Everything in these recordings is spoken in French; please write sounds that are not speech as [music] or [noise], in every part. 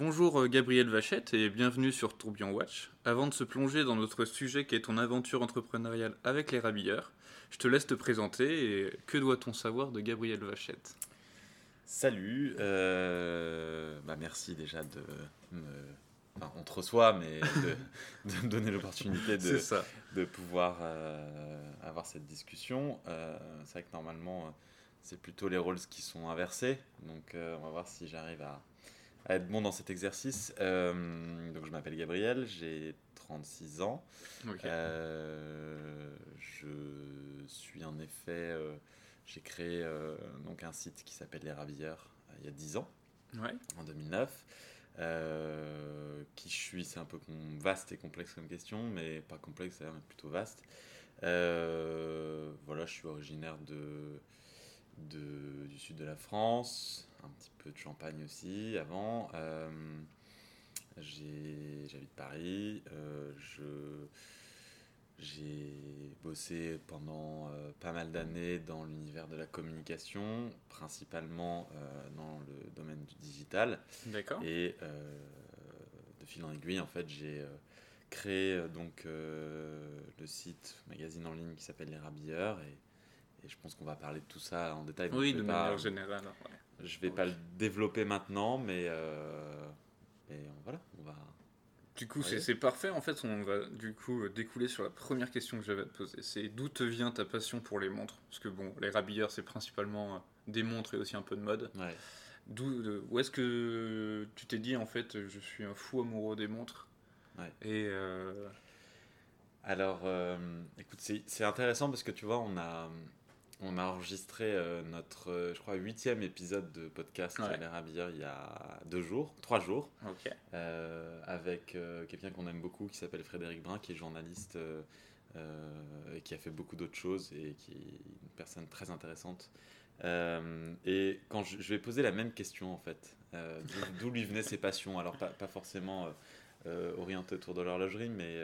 Bonjour euh, Gabriel Vachette et bienvenue sur Tourbillon Watch. Avant de se plonger dans notre sujet qui est ton aventure entrepreneuriale avec les rabilleurs, je te laisse te présenter et que doit-on savoir de Gabriel Vachette? Salut, euh, bah merci déjà de me... Enfin, on te reçoit, mais de, [laughs] de me donner l'opportunité de, de pouvoir euh, avoir cette discussion. Euh, c'est vrai que normalement, c'est plutôt les rôles qui sont inversés, donc on va voir si j'arrive à, à être bon dans cet exercice. Euh, donc je m'appelle Gabriel, j'ai 36 ans. Euh, je suis en effet, euh, j'ai créé donc un site qui s'appelle Les Ravilleurs il y a 10 ans, en 2009. qui je suis, c'est un peu vaste et complexe comme question, mais pas complexe, c'est plutôt vaste. voilà, je suis originaire de, de, du sud de la France, un petit peu de Champagne aussi avant. Euh, J'habite Paris. Euh, j'ai bossé pendant euh, pas mal d'années dans l'univers de la communication, principalement euh, dans le domaine du digital. D'accord. Et de fil en aiguille, en fait, j'ai créé donc le site magazine en ligne qui s'appelle Les Rabilleurs et, je pense qu'on va parler de tout ça en détail. Oui, de manière générale. Je vais pas le développer maintenant, mais, euh, voilà, on va. Du coup, c'est parfait. En fait, on va du coup découler sur la première question que j'avais à te poser. C'est d'où te vient ta passion pour les montres? Parce que bon, les rabilleurs, c'est principalement euh, des montres et aussi un peu de mode. Ouais. D'où, où est-ce que tu t'es dit en fait, je suis un fou amoureux des montres? Ouais. Et euh, alors, écoute, c'est intéressant parce que tu vois, on a on a enregistré euh, notre, euh, je crois, huitième épisode de podcast ouais. Il y a deux jours, trois jours, euh, avec quelqu'un qu'on aime beaucoup qui s'appelle Frédéric Brun, qui est journaliste et qui a fait beaucoup d'autres choses et qui est une personne très intéressante. et quand je, vais poser la même question en fait, d'où lui venaient ses passions, alors pas, pas forcément orienté autour de l'horlogerie, mais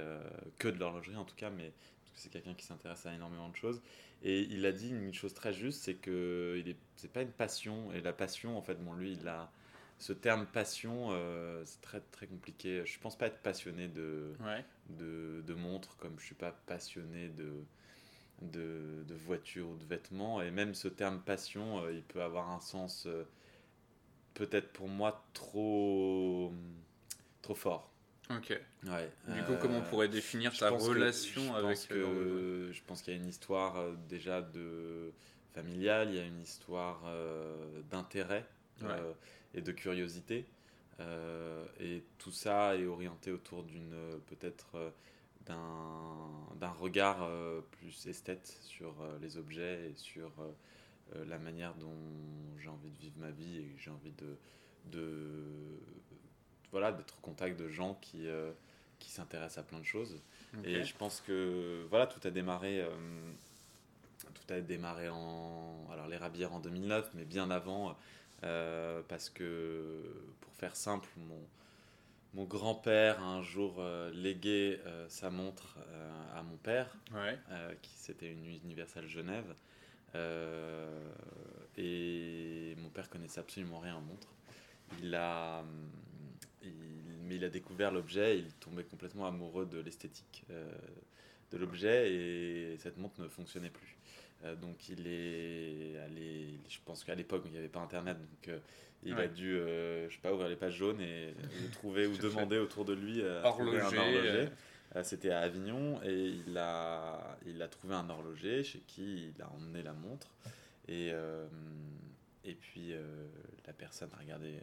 que de l'horlogerie en tout cas, mais que c'est quelqu'un qui s'intéresse à énormément de choses. Et il a dit une chose très juste, c'est que il est, c'est pas une passion. Et la passion, en fait, bon, lui, il a ce terme passion, euh, c'est très très compliqué. Je pense pas être passionné de de, de montres, comme je suis pas passionné de de, de voitures ou de vêtements. Et même ce terme passion, euh, il peut avoir un sens euh, peut-être pour moi trop trop fort. Ok. Ouais. Du coup, comment on pourrait définir ta relation avec que, Je pense qu'il y a une histoire euh, déjà de familiale, il y a une histoire euh, d'intérêt euh, et de curiosité. et tout ça est orienté autour d'une peut-être d'un regard plus esthète sur les objets et sur la manière dont j'ai envie de vivre ma vie et j'ai envie de, de voilà, d'être au contact de gens qui, euh, qui s'intéressent à plein de choses. Et je pense que voilà, tout a démarré, euh, tout a démarré en, alors les rabières en 2009, mais bien avant, euh, parce que pour faire simple, mon, mon grand-père a un jour légué sa montre à mon père, qui c'était une Universal Genève. et mon père connaissait absolument rien en montre. Il a, mais il a découvert l'objet, il tombait complètement amoureux de l'esthétique euh, de l'objet et cette montre ne fonctionnait plus. Euh, donc il est allé, je pense qu'à l'époque il n'y avait pas internet, donc euh, il a dû, je sais pas, ouvrir les pages jaunes et trouver [laughs] ou demander autour de lui horloger. un horloger. C'était à Avignon et il a, il a trouvé un horloger chez qui il a emmené la montre et, et puis la personne a regardé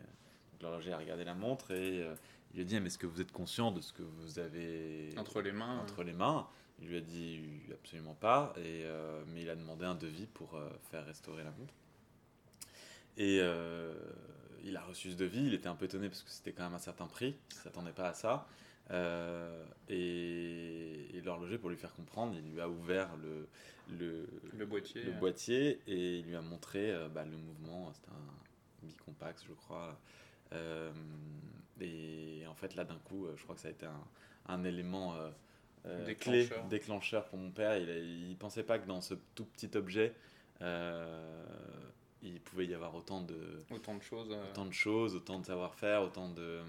l'horloger a regardé la montre et euh, il lui a dit Mais est-ce que vous êtes conscient de ce que vous avez entre les mains entre les mains? Il lui a dit Absolument pas. Et, euh, mais il a demandé un devis pour euh, faire restaurer la montre. Et il a reçu ce devis. Il était un peu étonné parce que c'était quand même un certain prix. Il ne s'attendait pas à ça. et, l'horloger, pour lui faire comprendre, il lui a ouvert le, le, le boîtier, le boîtier et il lui a montré bah, le mouvement. C'était un bicompax, je crois. Euh, et en fait, là, d'un coup, euh, je crois que ça a été un, un élément euh, déclencheur. clé, déclencheur pour mon père. Il ne pensait pas que dans ce tout petit objet, il pouvait y avoir autant de autant de choses euh. autant de choses autant de savoir-faire autant de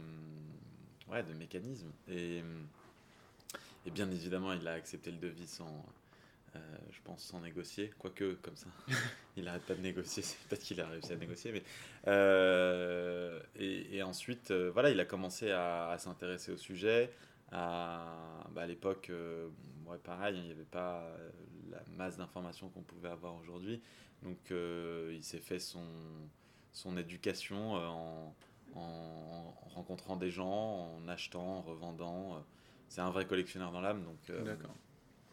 ouais de mécanismes et et bien évidemment il a accepté le devis sans euh, je pense sans négocier quoique comme ça [laughs] il arrête pas de négocier [laughs] c'est peut-être qu'il a réussi à négocier mais euh, et, ensuite voilà il a commencé à, s'intéresser au sujet à, bah, l'époque ouais, pareil il n'y avait pas la masse d'informations qu'on pouvait avoir aujourd'hui donc euh, il s'est fait son, son éducation euh, en, en, rencontrant des gens, en achetant, en revendant. Euh. C'est un vrai collectionneur dans l'âme. Donc,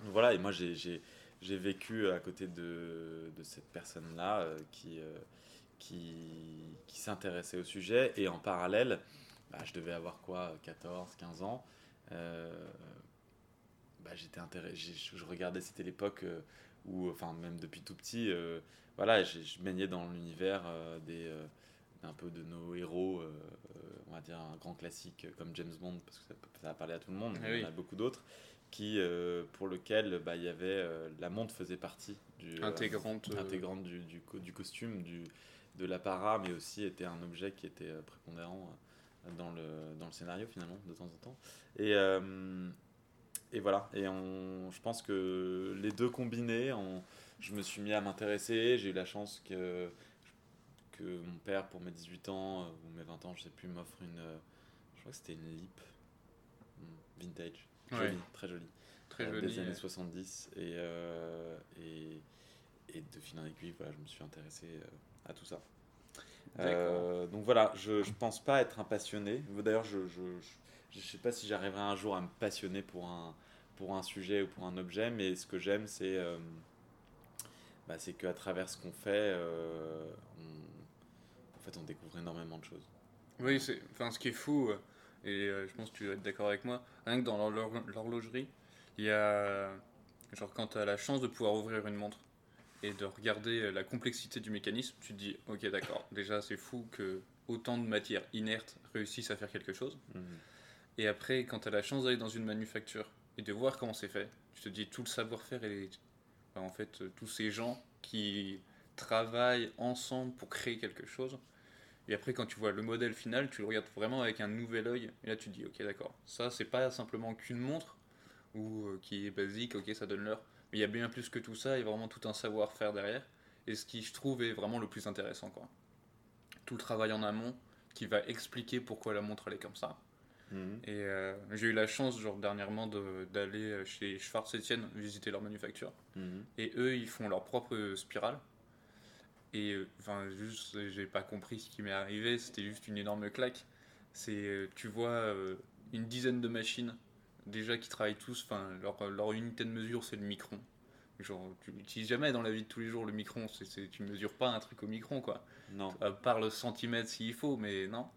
voilà, et moi j'ai vécu à côté de, de cette personne-là qui, qui, qui s'intéressait au sujet. Et en parallèle, bah, je devais avoir quoi, 14, 15 ans. Bah, j'étais intéressé, je, regardais, c'était l'époque où, enfin même depuis tout petit, voilà, je, je baignais dans l'univers euh, des euh, un peu de nos héros, euh, on va dire un grand classique comme James Bond, parce que ça, ça a parlé à tout le monde, mais ah il y en a beaucoup d'autres, qui, pour lequel bah, il y avait, la montre faisait partie du, intégrante, intégrante du, du, du, costume, du, de l'apparat, mais aussi était un objet qui était prépondérant dans le, dans le scénario finalement, de temps en temps. Et, et voilà, et on, je pense que les deux combinés, on, je me suis mis à m'intéresser. J'ai eu la chance que, que mon père, pour mes 18 ans euh, ou mes 20 ans, je sais plus, m'offre une. Euh, je crois que c'était une Leap hmm, Jolie, très. Très euh. Des années 70. Et, et, et, de fil en aiguille, voilà, je me suis intéressé à tout ça. donc voilà, je ne pense pas être un passionné. D'ailleurs, je ne je, je, je, sais pas si j'arriverai un jour à me passionner pour un, pour un sujet ou pour un objet, mais ce que j'aime, c'est bah, c'est qu'à travers ce qu'on fait, euh, on, en fait, on découvre énormément de choses. Oui, c'est, enfin, ce qui est fou, euh, et euh, je pense que tu vas être d'accord avec moi, rien que dans l'horlogerie, il y a, genre quand tu as la chance de pouvoir ouvrir une montre et de regarder la complexité du mécanisme, tu te dis, ok d'accord, déjà c'est fou que autant de matières inertes réussissent à faire quelque chose. Mhm. Et après, quand tu as la chance d'aller dans une manufacture et de voir comment c'est fait, tu te dis tout le savoir-faire est en fait, euh, tous ces gens qui travaillent ensemble pour créer quelque chose. Et après, quand tu vois le modèle final, tu le regardes vraiment avec un nouvel œil. Et là, tu te dis, ok, d'accord, ça, c'est pas simplement qu'une montre ou euh, qui est basique, ok, ça donne l'heure. Mais il y a bien plus que tout ça, il y a vraiment tout un savoir-faire derrière. Et ce qui, je trouve, est vraiment le plus intéressant. Quoi. Tout le travail en amont qui va expliquer pourquoi la montre elle est comme ça. Mhm. Et euh, j'ai eu la chance, genre, dernièrement, d'aller euh, chez Schwarz Etienne visiter leur manufacture. Mhm. Et eux, ils font leur propre spirale. Et euh, enfin, juste, j'ai pas compris ce qui m'est arrivé, c'était juste une énorme claque. C'est, tu vois, une dizaine de machines, déjà qui travaillent tous, enfin, leur, leur unité de mesure, c'est le micron. Genre, tu n'utilises jamais dans la vie de tous les jours le micron, c'est, tu mesures pas un truc au micron, quoi. Non. À part le centimètre s'il faut, mais non.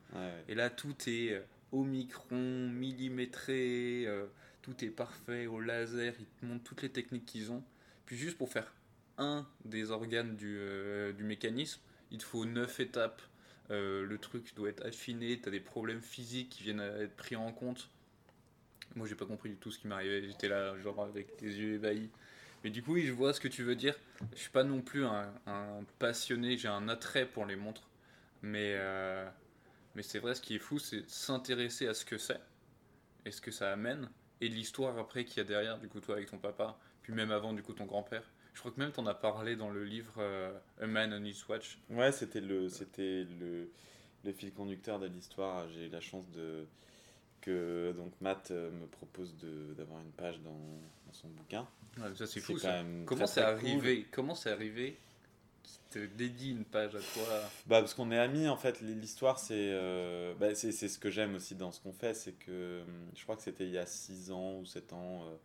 Et là, tout est au micron, millimétré, euh, tout est parfait, au laser, ils te montrent toutes les techniques qu'ils ont. Puis juste pour faire un des organes du, euh, du mécanisme, il te faut neuf étapes. Euh, le truc doit être affiné, tu as des problèmes physiques qui viennent à être pris en compte. Moi, j'ai pas compris du tout ce qui m'arrivait. J'étais là, genre, avec les yeux ébahis. Mais du coup, oui, je vois ce que tu veux dire. Je suis pas non plus un, passionné, j'ai un attrait pour les montres. Mais mais c'est vrai, ce qui est fou, c'est s'intéresser à ce que c'est et ce que ça amène et l'histoire après qu'il y a derrière, du coup, toi avec ton papa, puis même avant, du coup, ton grand-père. Je crois que même tu en as parlé dans le livre euh, A Man on His Watch. Ouais, c'était le, c'était le, le fil conducteur de l'histoire. J'ai eu la chance de que donc Matt euh, me propose d'avoir une page dans, dans, son bouquin. Ouais, ça c'est fou. Ça. Comment c'est arrivé Comment c'est arrivé dédie une page à toi? Bah, Parce qu'on est amis, en fait. L'histoire, euh, bah, c'est c'est ce que j'aime aussi dans ce qu'on fait. C'est que hum, je crois que c'était il y a 6 ans ou 7 ans. Euh,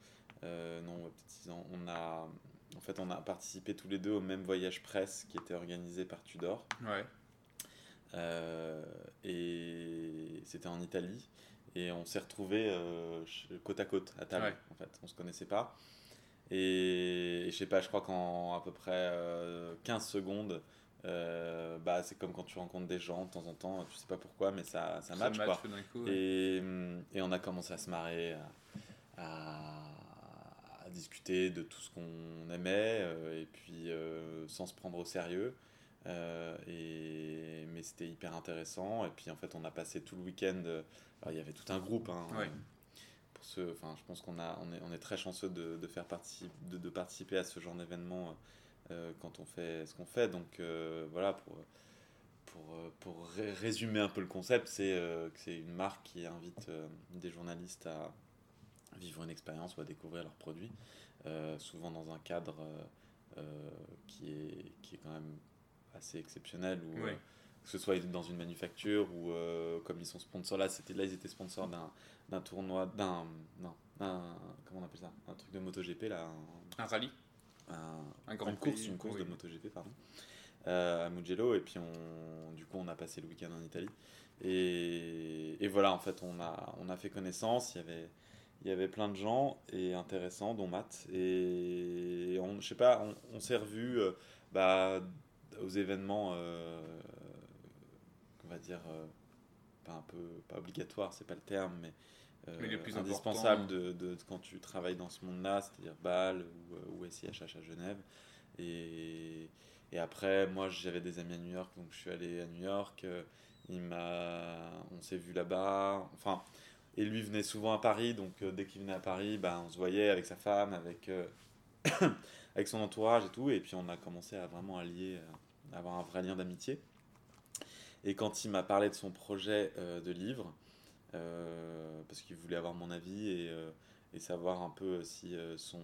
euh, non, peut-être 6 ans. On a, en fait, on a participé tous les deux au même voyage presse qui était organisé par Tudor. Ouais. et c'était en Italie. Et on s'est retrouvés côte à côte à table. En fait, on se connaissait pas. Et, je sais pas, je crois qu'en à peu près 15 euh, secondes, euh, bah, c'est comme quand tu rencontres des gens de temps en temps, tu sais pas pourquoi, mais ça, ça, match. quoi. et, et, on a commencé à se marrer, à, à, discuter de tout ce qu'on aimait, euh, et puis sans se prendre au sérieux. et, mais c'était hyper intéressant. Et puis en fait, on a passé tout le week-end. il y avait tout un groupe. Hein, pour ce, enfin, je pense qu'on a, on est, on est très chanceux de, de faire participer, de, de, participer à ce genre d'événement quand on fait ce qu'on fait. Donc voilà, pour pour, euh, pour résumer un peu le concept, c'est euh, que c'est une marque qui invite euh, des journalistes à vivre une expérience ou à découvrir leurs produits, souvent dans un cadre qui, est, qui est quand même assez exceptionnel, ou que ce soit dans une manufacture ou comme ils sont sponsors, là, c'était, là ils étaient sponsors d'un, d'un tournoi, d'un, non, comment on appelle ça, un truc de MotoGP, là, un, rallye. Un, un grand une course, une course de MotoGP, pardon. Euh, à Mugello et puis on, du coup on a passé le week-end en Italie. Et, et, voilà en fait on a, on a fait connaissance. Il y avait il y avait plein de gens et intéressants dont Matt et on je sais pas on, on s'est revu euh, bah, aux événements euh, on va dire pas un peu pas obligatoire c'est pas le terme mais mais plus indispensable de, de, quand tu travailles dans ce monde-là, c'est-à-dire Bâle ou, ou SIHH à Genève. Et, et après, moi, j'avais des amis à New York, donc je suis allé à New York. Euh, il m'a, on s'est vu là-bas. Enfin, et lui venait souvent à Paris, donc euh, dès qu'il venait à Paris, ben, on se voyait avec sa femme, avec, euh, [coughs] avec son entourage et tout. Et puis on a commencé à vraiment allier, à avoir un vrai lien d'amitié. Et quand il m'a parlé de son projet de livre, parce qu'il voulait avoir mon avis et savoir un peu si son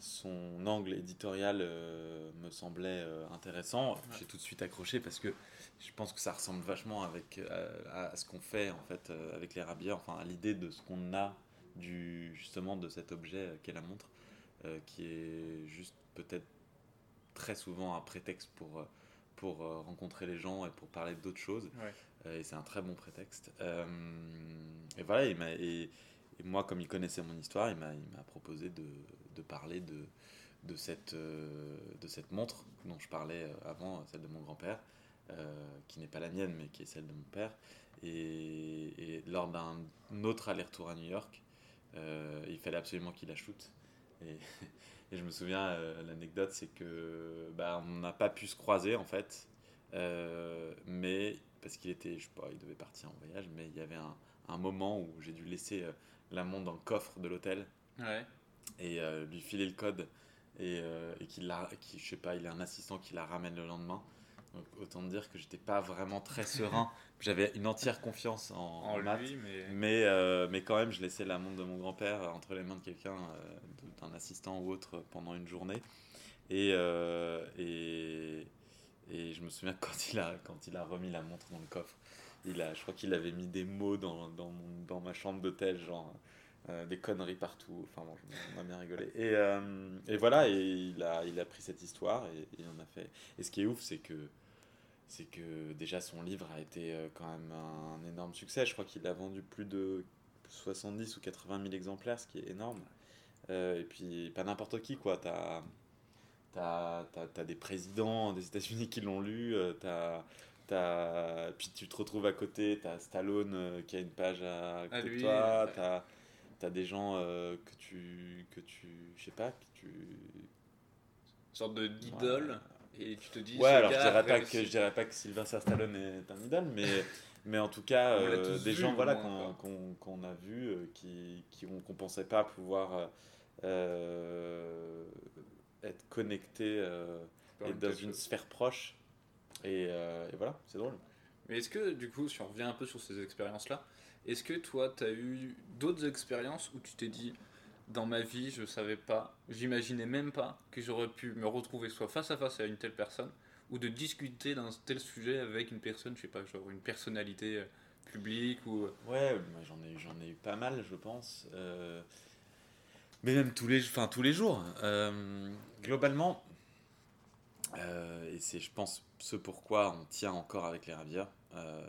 son angle éditorial euh, me semblait euh, intéressant. J'ai tout de suite accroché parce que je pense que ça ressemble vachement avec, euh, à, ce qu'on fait en fait avec les rabières, enfin à l'idée de ce qu'on a du, justement de cet objet qu'est la montre, qui est juste peut-être très souvent un prétexte pour, pour rencontrer les gens et pour parler d'autres choses. et c'est un très bon prétexte. et voilà, il m'a... Et, et moi, comme il connaissait mon histoire, il m'a proposé de, de, parler de, de, cette, euh, de cette montre dont je parlais euh, avant, celle de mon grand-père, euh, qui n'est pas la mienne, mais qui est celle de mon père. Et, lors d'un autre aller-retour à New York, il fallait absolument qu'il la shoote. Et, [laughs] et, je me souviens, l'anecdote, c'est que bah, on n'a pas pu se croiser en fait, mais parce qu'il était, je sais pas, il devait partir en voyage, mais il y avait un, un moment où j'ai dû laisser la montre dans le coffre de l'hôtel. Et euh, lui filer le code et, euh, et qu'il qui, je sais pas, il a un assistant qui la ramène le lendemain. Donc autant dire que j'étais pas vraiment très [laughs] serein. J'avais une entière confiance en, lui, mais mais, euh, mais, quand même je laissais la montre de mon grand-père entre les mains de quelqu'un, d'un assistant ou autre pendant une journée. Et, et, et je me souviens [laughs] quand il a quand il a remis la montre dans le coffre, il a, je crois qu'il avait mis des mots dans, dans, dans ma chambre d'hôtel, genre euh, des conneries partout. Enfin bon, on a bien rigolé. Et, euh, et voilà, et il a, il a pris cette histoire et il en a fait. Et ce qui est ouf, c'est que c'est que déjà son livre a été euh, quand même un énorme succès. Je crois qu'il a vendu plus de 70 ou 80 000 exemplaires, ce qui est énorme. et puis pas n'importe qui, quoi. T'as as, as, des présidents des États-Unis qui l'ont lu, t'as puis tu te retrouves à côté, tu as Stallone euh, qui a une page à côté de toi, tu as, des gens euh, que tu, que tu, je sais pas, que tu... Une sorte de d'idole, et tu te dis... Ouais, alors je dirais, pas que, je dirais pas que Sylvester Stallone est un idole, mais, [laughs] mais en tout cas, euh, des gens voilà, qu'on qu'on a vus, qui, qui on, qu'on pensait pas pouvoir être connectés et dans une sphère proche. Euh, et, voilà, c'est drôle. Mais est-ce que, du coup, si on revient un peu sur ces expériences-là, est-ce que toi, tu as eu d'autres expériences où tu t'es dit, dans ma vie, je savais pas, j'imaginais même pas que j'aurais pu me retrouver soit face à face à une telle personne, ou de discuter d'un tel sujet avec une personne, je sais pas, genre une personnalité euh, publique ou... Euh, ouais, j'en ai, j'en ai eu pas mal, je pense. Mais même tous les, enfin, tous les jours. globalement, euh, et c'est, je pense, ce pourquoi on tient encore avec les ravières. Euh,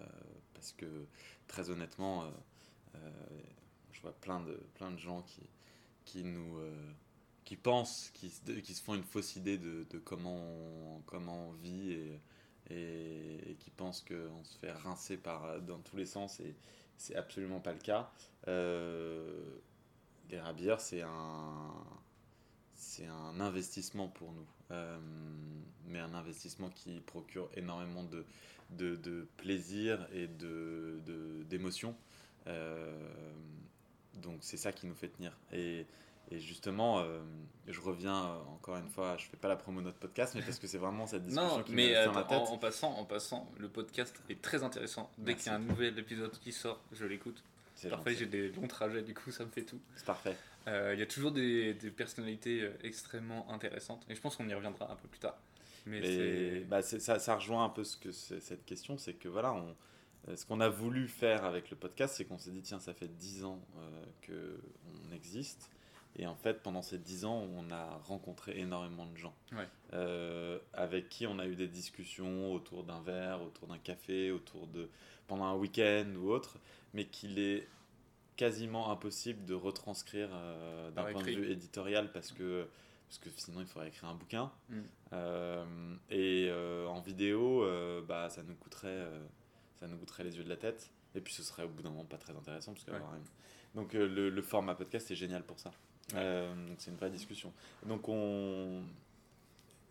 parce que, très honnêtement, euh, je vois plein de, plein de gens qui, qui nous. qui pensent, qui, qui se font une fausse idée de, comment, on, comment on vit et, et, qui pensent qu'on se fait rincer par, dans tous les sens et c'est absolument pas le cas. les rabières, c'est un c'est un investissement pour nous, mais un investissement qui procure énormément de, de, de plaisir et d'émotion. De, donc c'est ça qui nous fait tenir. Et, et justement, euh, je reviens euh, encore une fois, je fais pas la promo de notre podcast, mais parce que c'est vraiment cette [laughs] discussion non, qui mais dans la tête. En, passant, en passant, le podcast est très intéressant. Dès qu'il y a un nouvel épisode qui sort, je l'écoute. Parfois, j'ai des longs trajets, du coup, ça me fait tout. C'est parfait. Euh, il y a toujours des, des, personnalités extrêmement intéressantes, et je pense qu'on y reviendra un peu plus tard. Mais bah ça, ça, rejoint un peu ce que cette question, c'est que voilà, on, ce qu'on a voulu faire avec le podcast, c'est qu'on s'est dit, tiens, ça fait 10 ans euh, qu'on existe. Et en fait, pendant ces dix ans, on a rencontré énormément de gens euh, avec qui on a eu des discussions autour d'un verre, autour d'un café, autour de pendant un week-end ou autre, mais qu'il est quasiment impossible de retranscrire euh, d'un point de vue éditorial parce que parce que sinon il faudrait écrire un bouquin mm. euh, et en vidéo bah ça nous coûterait ça nous coûterait les yeux de la tête et puis ce serait au bout d'un moment pas très intéressant parce que donc le, le, format podcast est génial pour ça euh, c'est une vraie discussion. Donc on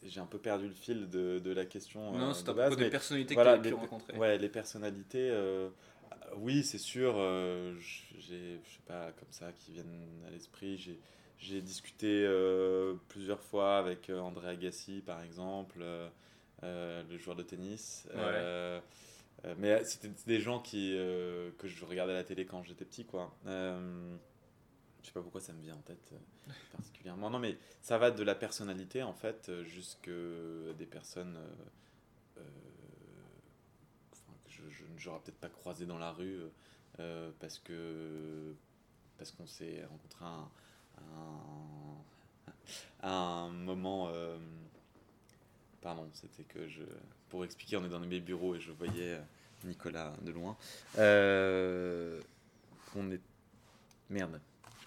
j'ai un peu perdu le fil de, de la question. Non, euh, c'est un peu des personnalités que tu as pu rencontrer. Ouais, les personnalités, euh, oui, c'est sûr. j'ai, je sais pas, comme ça, qui viennent à l'esprit. J'ai, j'ai discuté plusieurs fois avec André Agassi, par exemple, le joueur de tennis. mais c'était des gens qui, que je regardais à la télé quand j'étais petit, quoi. Je sais pas pourquoi ça me vient en tête euh, particulièrement. Non, mais ça va de la personnalité en fait euh, jusque des personnes euh, n'aurais peut-être pas croisé dans la rue parce que parce qu'on s'est rencontré un, un, moment. pardon, c'était que je. Pour expliquer, on est dans mes bureaux et je voyais Nicolas de loin. on est. Merde,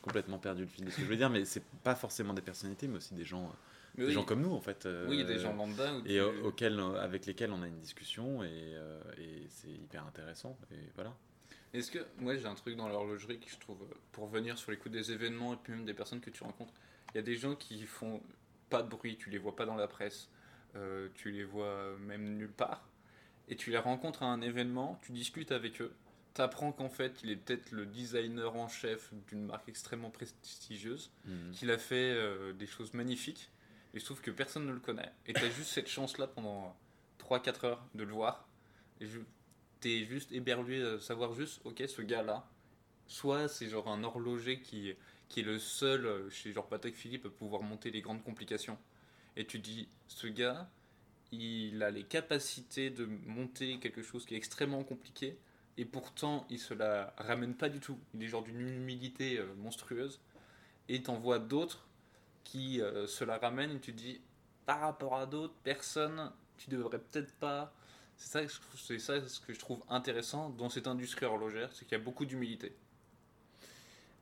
complètement perdu le fil de ce que je veux dire, mais c'est pas forcément des personnalités, mais aussi des gens, des gens comme nous en fait. Euh, oui, des gens lambda. Et auxquels, avec lesquels on a une discussion et, euh, et c'est hyper intéressant. Et voilà. Est-ce que moi j'ai un truc dans l'horlogerie que je trouve pour venir sur les coups des événements et puis même des personnes que tu rencontres, il y a des gens qui font pas de bruit, tu les vois pas dans la presse, euh, tu les vois même nulle part, et tu les rencontres à un événement, tu discutes avec eux, t'apprends qu'en fait, il est peut-être le designer en chef d'une marque extrêmement prestigieuse, mhm. qu'il a fait euh, des choses magnifiques. Et je trouve que personne ne le connaît. Et t'as juste cette chance-là pendant 3-4 heures de le voir. Et t'es juste éberlué de savoir juste, ok, ce gars-là, soit c'est genre un horloger qui, qui est le seul euh, chez genre Patek Philippe à pouvoir monter les grandes complications. Et tu dis, ce gars, il a les capacités de monter quelque chose qui est extrêmement compliqué et pourtant il se la ramène pas du tout. Il est genre d'une humilité euh, monstrueuse. Et t'en vois d'autres qui euh, se la ramènent et tu te dis, par rapport à d'autres personnes, tu devrais peut-être pas. C'est ça, c'est ça ce que je trouve intéressant dans cette industrie horlogère, c'est qu'il y a beaucoup d'humilité.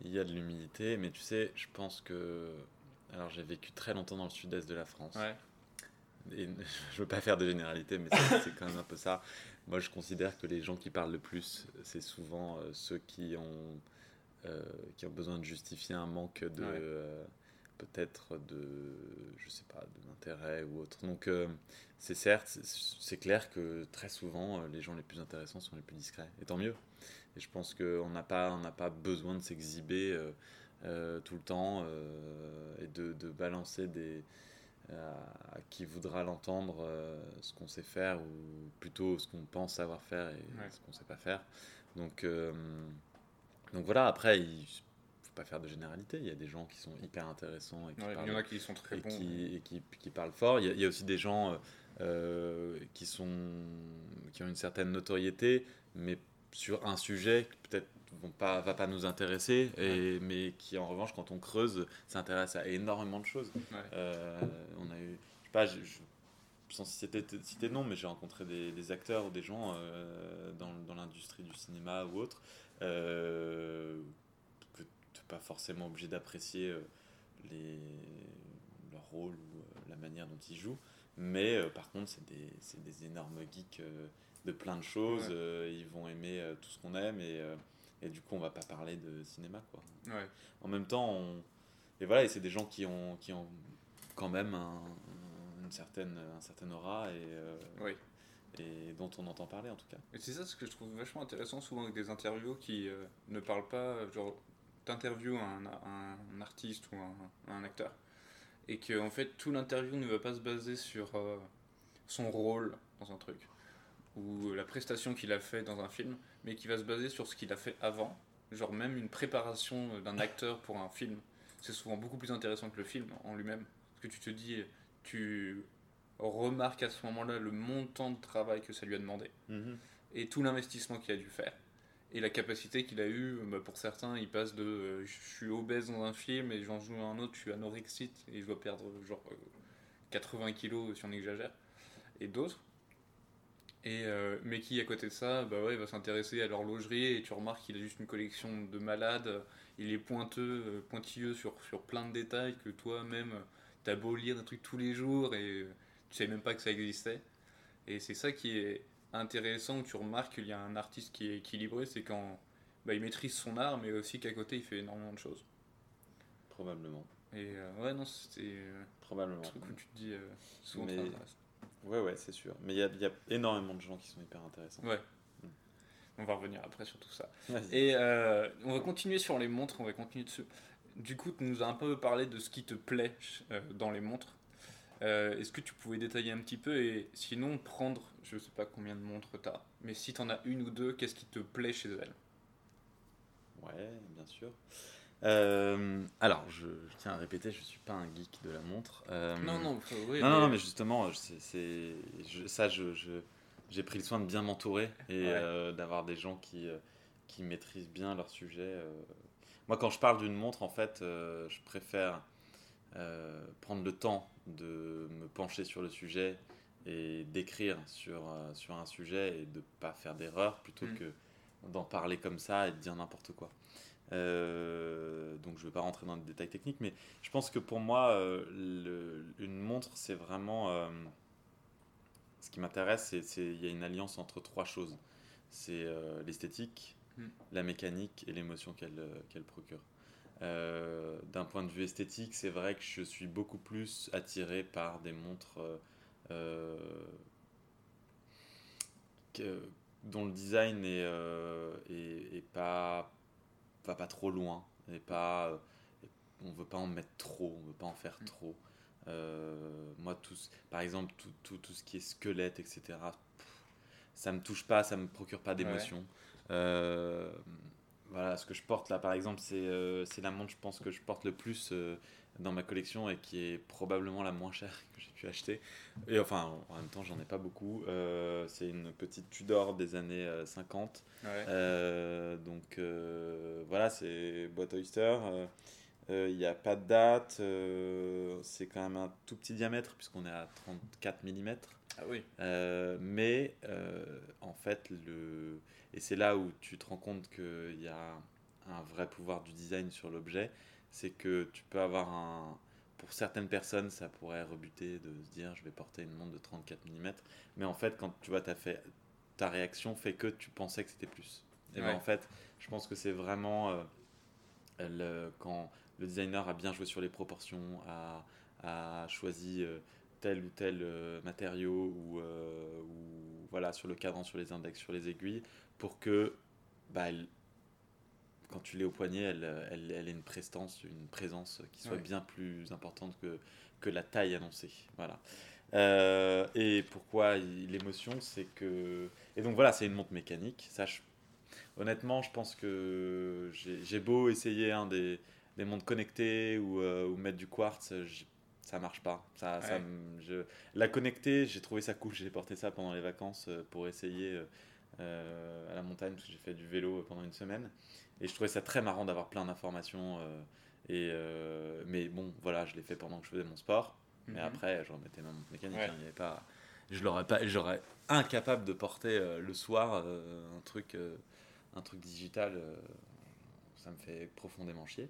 Il y a de l'humilité, mais tu sais, je pense que. Alors j'ai vécu très longtemps dans le sud-est de la France. Ouais. Et [laughs] je veux pas faire de généralité, mais c'est quand même un peu ça. Moi, je considère que les gens qui parlent le plus, c'est souvent euh, ceux qui ont, euh, qui ont besoin de justifier un manque de. Euh, peut-être de. Je sais pas, d'intérêt ou autre. Donc, c'est certes, c'est clair que très souvent, les gens les plus intéressants sont les plus discrets. Et tant mieux. Et je pense qu'on n'a pas, on pas besoin de s'exhiber tout le temps et de, de balancer des à, qui voudra l'entendre euh, ce qu'on sait faire ou plutôt ce qu'on pense savoir faire et ce qu'on sait pas faire. Donc, euh, donc voilà, après, il faut pas faire de généralité. Il y a des gens qui sont hyper intéressants et qui, parlent, il y en a qui sont très et bons. Qui, et qui, qui, parlent fort. Il y, a, il y a aussi des gens euh, qui, sont, qui ont une certaine notoriété, mais sur un sujet peut-être vont pas, va pas nous intéresser, et, mais qui en revanche, quand on creuse, s'intéresse à énormément de choses. Euh, on a eu, je sais pas, je, sans citer, citer non, mais j'ai rencontré des, des, acteurs ou des gens euh, dans, dans l'industrie du cinéma ou autre, euh, pas forcément obligé d'apprécier les, leur rôle ou la manière dont ils jouent. Mais par contre, c'est des, des, énormes geeks de plein de choses. ils vont aimer tout ce qu'on aime et et du coup, on va pas parler de cinéma, quoi. En même temps, on... et voilà, et c'est des gens qui ont, qui ont quand même un, une certaine, un certain aura et, oui. et dont on entend parler en tout cas. Et c'est ça ce que je trouve vachement intéressant souvent avec des interviews qui ne parlent pas, genre t'interviews un, un, artiste ou un, un acteur et que en fait tout l'interview ne va pas se baser sur son rôle dans un truc ou la prestation qu'il a fait dans un film, mais qui va se baser sur ce qu'il a fait avant. Genre même une préparation d'un acteur pour un film, c'est souvent beaucoup plus intéressant que le film en lui-même. Parce que tu te dis, tu remarques à ce moment-là le montant de travail que ça lui a demandé mhm. et tout l'investissement qu'il a dû faire. Et la capacité qu'il a eu, bah, pour certains, il passe de euh, je suis obèse dans un film et j'en joue un autre, je suis anorexique et je dois perdre genre 80 euh, kilos si on exagère. Et d'autres, et, euh, mais qui, à côté de ça, bah ouais, va s'intéresser à l'horlogerie et tu remarques qu'il a juste une collection de malades. Il est pointeux, euh, pointilleux sur, sur plein de détails que toi-même, t'as beau lire des trucs tous les jours et tu savais même pas que ça existait. Et c'est ça qui est intéressant, où tu remarques qu'il y a un artiste qui est équilibré, c'est quand bah, il maîtrise son art, mais aussi qu'à côté il fait énormément de choses. Probablement. Et euh, ouais, non, c'était. Probablement. Un truc où tu te dis souvent mais... Ouais, ouais, c'est sûr. Mais il y a, y a, énormément de gens qui sont hyper intéressants. Ouais. Mm. On va revenir après sur tout ça. Et euh, on va continuer sur les montres, on va continuer dessus. Du coup, tu nous as un peu parlé de ce qui te plaît euh, dans les montres. Euh, est-ce que tu pouvais détailler un petit peu et sinon prendre, je sais pas combien de montres tu as, mais si tu en as une ou deux, qu'est-ce qui te plaît chez elles? Ouais, bien sûr. Euh, alors, je, tiens à répéter, je suis pas un geek de la montre. Euh, non, non, oui, non, non, mais justement, c'est, ça, je, j'ai pris le soin de bien m'entourer et d'avoir des gens qui, qui maîtrisent bien leur sujet. Moi, quand je parle d'une montre, en fait, je préfère prendre le temps de me pencher sur le sujet et d'écrire sur, sur un sujet et de pas faire d'erreur plutôt mm. que d'en parler comme ça et de dire n'importe quoi. Euh, donc je ne vais pas rentrer dans les détails techniques, mais je pense que pour moi, euh, une montre, c'est vraiment... Euh, ce qui m'intéresse, c'est il y a une alliance entre trois choses. C'est l'esthétique, hmm. la mécanique et l'émotion qu'elle procure. D'un point de vue esthétique, c'est vrai que je suis beaucoup plus attiré par des montres que, dont le design est, est, est pas va pas trop loin et pas euh, on veut pas en mettre trop on veut pas en faire mm. trop. Euh, moi tous par exemple tout, tout, tout, ce qui est squelette etc ça me touche pas ça me procure pas d'émotion. Euh, voilà ce que je porte là par exemple c'est c'est la montre je pense que je porte le plus dans ma collection et qui est probablement la moins chère que j'ai pu acheter. Et enfin, en même temps, j'en ai pas beaucoup. Euh, c'est une petite Tudor des années 50. Euh, euh, donc voilà, c'est boîte Oyster. Il n'y a pas de date. c'est quand même un tout petit diamètre puisqu'on est à 34 mm. Ah oui. mais en fait, le... et c'est là où tu te rends compte qu'il y a un vrai pouvoir du design sur l'objet c'est que tu peux avoir un. Pour certaines personnes, ça pourrait rebuter de se dire je vais porter une montre de 34 mm. Mais en fait, quand tu vois, as fait, ta réaction fait que tu pensais que c'était plus. Et ben, en fait, je pense que c'est vraiment euh, quand le designer a bien joué sur les proportions, a, a choisi euh, tel ou tel euh, matériau ou, ou, voilà sur le cadran, sur les index, sur les aiguilles, pour que bah, quand tu l'es au poignet, elle, elle, elle, est une prestance, une présence qui soit bien plus importante que, que la taille annoncée. Voilà. Euh, et pourquoi l'émotion, c'est que. Et donc voilà, c'est une montre mécanique. Ça, Honnêtement, je pense que j'ai beau essayer un des, des montres connectées ou, euh, ou mettre du quartz, ça marche pas. Ça, ça je... La connectée, j'ai trouvé ça cool. J'ai porté ça pendant les vacances euh, pour essayer à la montagne, parce que j'ai fait du vélo pendant une semaine. Et je trouvais ça très marrant d'avoir plein d'informations. Euh, et, euh, mais bon, voilà, je l'ai fait pendant que je faisais mon sport. Mais mhm. après, je remettais ma montre mécanique. Hein, il y avait pas, je l'aurais pas, j'aurais incapable de porter euh, le soir un truc, un truc digital. Ça me fait profondément chier.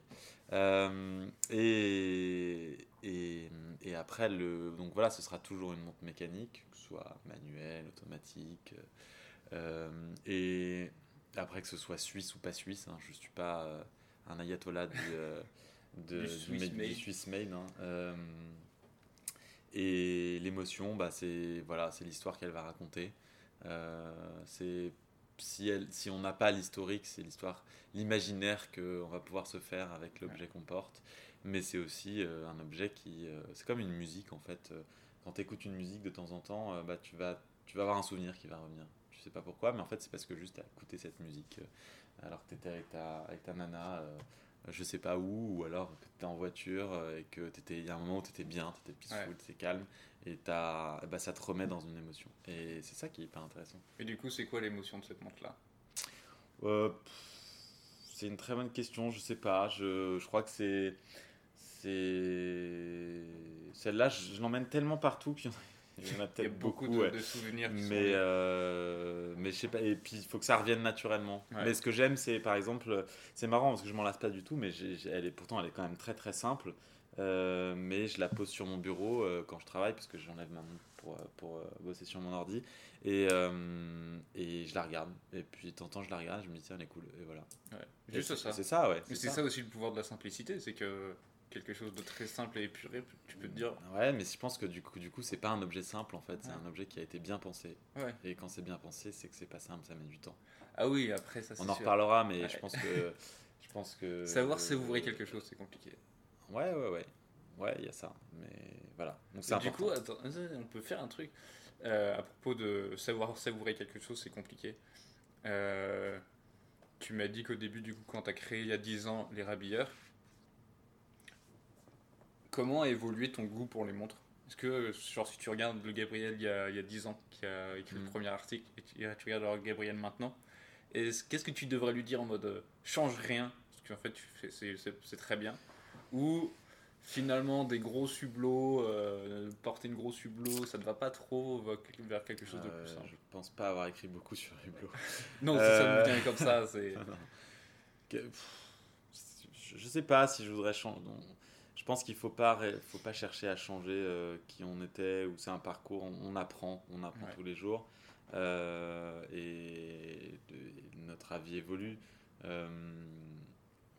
et, et, et, après, le, donc voilà, ce sera toujours une montre mécanique, que ce soit manuelle, automatique. et après que ce soit suisse ou pas suisse, hein, je ne suis pas euh, un ayatollah du, euh, [laughs] de, Swiss, Mail. Hein. Euh, et l'émotion, bah, c'est voilà, c'est l'histoire qu'elle va raconter. c'est si, elle, si on n'a pas l'historique, c'est l'histoire, l'imaginaire qu'on va pouvoir se faire avec l'objet qu'on porte. Mais c'est aussi un objet qui. c'est comme une musique en fait. Quand tu écoutes une musique de temps en temps, bah, tu, vas, tu vas avoir un souvenir qui va revenir. Tu sais pas pourquoi, mais en fait, c'est parce que juste à écouter cette musique alors que tu étais avec ta, avec ta nana, euh, je sais pas où, ou alors que tu étais en voiture euh, et que il y a un moment où tu étais bien, tu étais peaceful, tu étais calme, et as, bah, ça te remet dans une émotion. Et c'est ça qui est hyper intéressant. Et du coup, c'est quoi l'émotion de cette montre-là? Euh, C'est une très bonne question, je sais pas. Je, je crois que c'est. c'est Celle-là, je, je l'emmène tellement partout il y en a peut-être beaucoup, de, souvenirs. mais, euh, mais je sais pas. Et puis il faut que ça revienne naturellement. Mais ce que j'aime, c'est par exemple, c'est marrant parce que je m'en lasse pas du tout, mais elle est pourtant elle est quand même très très simple. Euh, mais je la pose sur mon bureau euh, quand je travaille parce que j'enlève ma montre pour, pour bosser sur mon ordi et, et je la regarde et puis de temps en temps je la regarde je me dis tiens elle est cool et voilà juste ça c'est ça ouais c'est ça. ça. aussi le pouvoir de la simplicité c'est que quelque chose de très simple et épuré, tu peux te dire. Ouais, mais je pense que du coup, du coup, c'est pas un objet simple en fait, c'est un objet qui a été bien pensé. Ouais. Et quand c'est bien pensé, c'est que c'est pas simple, ça met du temps. Ah oui, après ça. On en reparlera, mais je pense que, je pense que. [laughs] Savoir savourer quelque chose, c'est compliqué. Ouais, ouais, ouais, ouais, il y a ça, mais voilà. Donc c'est Du coup, attends, on peut faire un truc euh, à propos de savoir savourer quelque chose, c'est compliqué. Euh, tu m'as dit qu'au début, du coup, quand tu as créé il y a 10 ans les rabilleurs, comment a évolué ton goût pour les montres? Est-ce que, genre, si tu regardes le Gabriel il y a, il y a 10 ans, qui a écrit le mm. premier article, et tu, regardes le Gabriel maintenant, qu'est-ce que tu devrais lui dire en mode euh, change rien Parce qu'en fait, c'est très bien. Ou finalement, des gros sublots, euh, porter une grosse hublot, ça ne va pas trop vers quelque chose de plus simple? Je pense pas avoir écrit beaucoup sur hublot. [laughs] non, ça me vient comme ça. [laughs] je sais pas si je voudrais changer je pense qu'il ne faut pas, faut pas chercher à changer euh, qui on était ou c'est un parcours, on, apprend, on apprend tous les jours euh, et, notre avis évolue. Euh,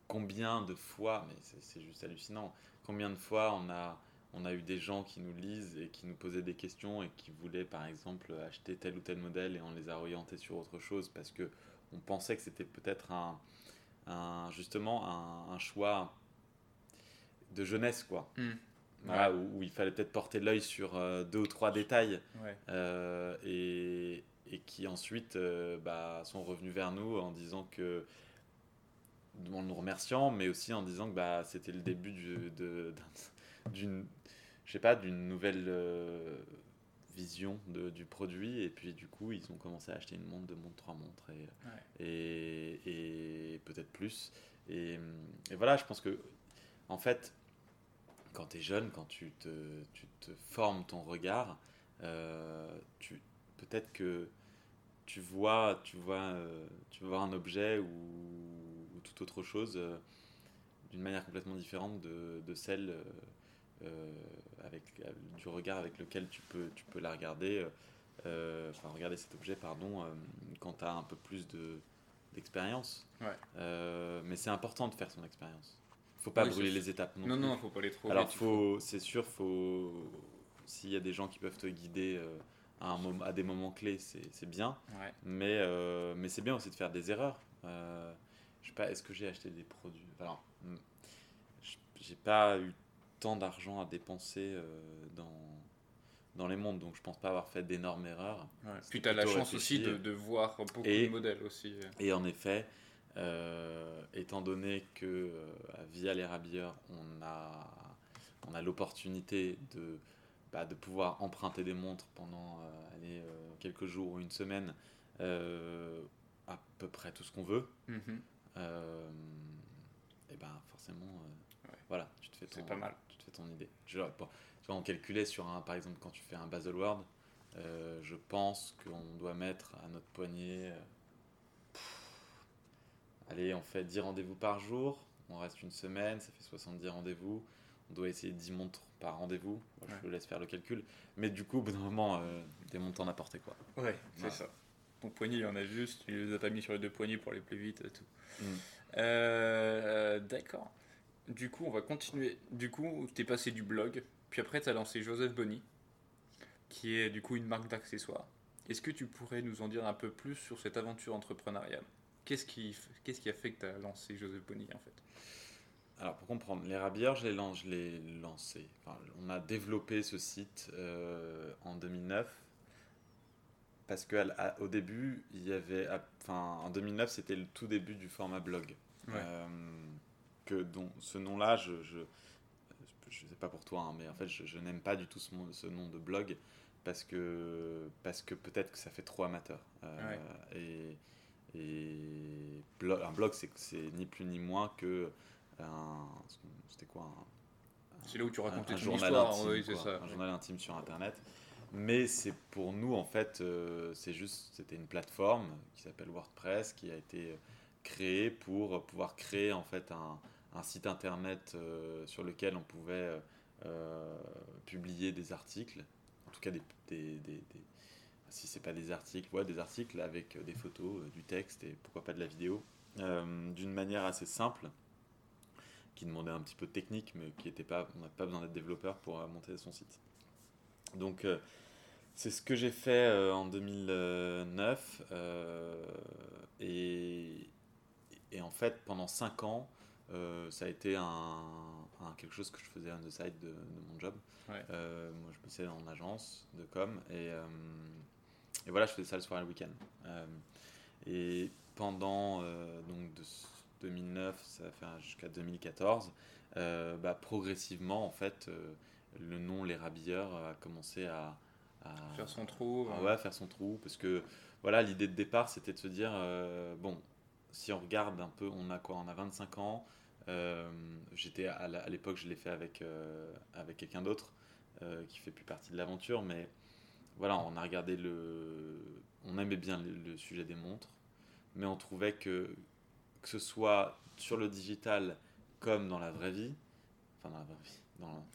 combien de fois, mais c'est juste hallucinant, combien de fois on a, on a eu des gens qui nous lisent et qui nous posaient des questions et qui voulaient par exemple acheter tel ou tel modèle et on les a orientés sur autre chose parce que on pensait que c'était peut-être un, justement un, un choix de jeunesse, quoi. Hmm. où, il fallait peut-être porter l'œil sur euh, deux ou trois détails euh, et, et, qui ensuite euh, bah, sont revenus vers nous en disant que en nous remerciant, mais aussi en disant que bah, c'était le début d'une, je sais pas, d'une nouvelle vision de, du produit. Et puis du coup, ils ont commencé à acheter une montre, deux montres, trois montres et, et, et peut-être plus. Et, et, voilà, je pense que en fait, quand tu es jeune, quand tu te, tu te, formes ton regard, euh, tu, peut-être que tu vois, tu vois, euh, tu vois un objet ou, ou toute autre chose euh, d'une manière complètement différente de, de celle avec, du regard avec lequel tu peux, tu peux la regarder, enfin regarder cet objet, pardon, quand tu as un peu plus de, d'expérience. mais c'est important de faire son expérience faut pas brûler les étapes non, non, non, faut pas les trop. Alors faut, c'est sûr, faut s'il y a des gens qui peuvent te guider euh, à, un moment, à des moments clés, c'est bien. Mais, euh, mais c'est bien aussi de faire des erreurs. Euh, je sais pas, est-ce que j'ai acheté des produits? Alors, hmm, j'ai pas eu tant d'argent à dépenser dans, dans les mondes, donc je pense pas avoir fait d'énormes erreurs. Puis tu as la chance aussi de, de, voir beaucoup de modèles aussi. Et en effet, euh, étant donné que euh, via les rabilleurs, on a, on a l'opportunité de, bah, de pouvoir emprunter des montres pendant euh, quelques jours ou une semaine, à peu près tout ce qu'on veut, mhm. et ben forcément, voilà, tu te fais ton, pas mal. Tu te fais ton idée. Je, bon, tu vois, on calculait sur un, par exemple, quand tu fais un Baselworld, je pense qu'on doit mettre à notre poignet Allez, on fait 10 rendez-vous par jour, on reste une semaine, ça fait 70 rendez-vous. On doit essayer 10 montres par rendez-vous. Je vous laisse faire le calcul. Mais du coup, au bout d'un moment, euh, des montants n'apportaient quoi. Ouais, c'est ça. Ton poignet, il y en a juste, tu les as pas mis sur les deux poignets pour aller plus vite et tout. Mm. Euh, d'accord. du coup, on va continuer. Du coup, tu es passé du blog, puis après, tu as lancé Joseph Bonny, qui est du coup une marque d'accessoires. Est-ce que tu pourrais nous en dire un peu plus sur cette aventure entrepreneuriale? Qu'est-ce qui, qu'est-ce qui a fait que tu as lancé Joseph Bonny en fait? Alors pour comprendre, les rabilleurs, je l'ai, lancé. on a développé ce site euh, en 2009 parce qu'au début, il y avait, enfin en 2009, c'était le tout début du format blog. Euh, que dont ce nom-là, je, je, je sais pas pour toi, hein, mais en fait, je, n'aime pas du tout ce, ce, nom de blog parce que parce que peut-être que ça fait trop amateur. Euh, et, et un blog, c'est ni plus ni moins que c'était quoi C'est là où tu racontais un, journal intime, Un journal intime sur Internet. Mais c'est pour nous, en fait, euh, c'est juste, c'était une plateforme qui s'appelle WordPress qui a été créée pour pouvoir créer en fait un, un site internet euh, sur lequel on pouvait euh, publier des articles, en tout cas des, des, des, des si c'est pas des articles, ouais, des articles avec des photos, du texte et pourquoi pas de la vidéo, d'une manière assez simple qui demandait un petit peu de technique, mais qui était pas, on n'a pas besoin d'être développeur pour euh, monter son site. Donc euh, c'est ce que j'ai fait euh, en 2009 et, et, en fait pendant 5 ans ça a été un, quelque chose que je faisais on the side de, mon job. moi je bossais en agence de com et, et voilà je faisais ça le soir et le week-end. et pendant donc de 2009, ça va jusqu'à 2014, euh, bah, progressivement, en fait, euh, le nom Les Rabilleurs a commencé à, faire son trou. À, ouais, faire son trou, parce que voilà, l'idée de départ, c'était de se dire, euh, bon, si on regarde un peu, on a quoi? On a 25 ans. J'étais à l'époque, je l'ai fait avec, avec quelqu'un d'autre qui fait plus partie de l'aventure, mais voilà, on a regardé le. On aimait bien le sujet des montres, mais on trouvait que que ce soit sur le digital comme dans la vraie vie, enfin dans la vraie vie, dans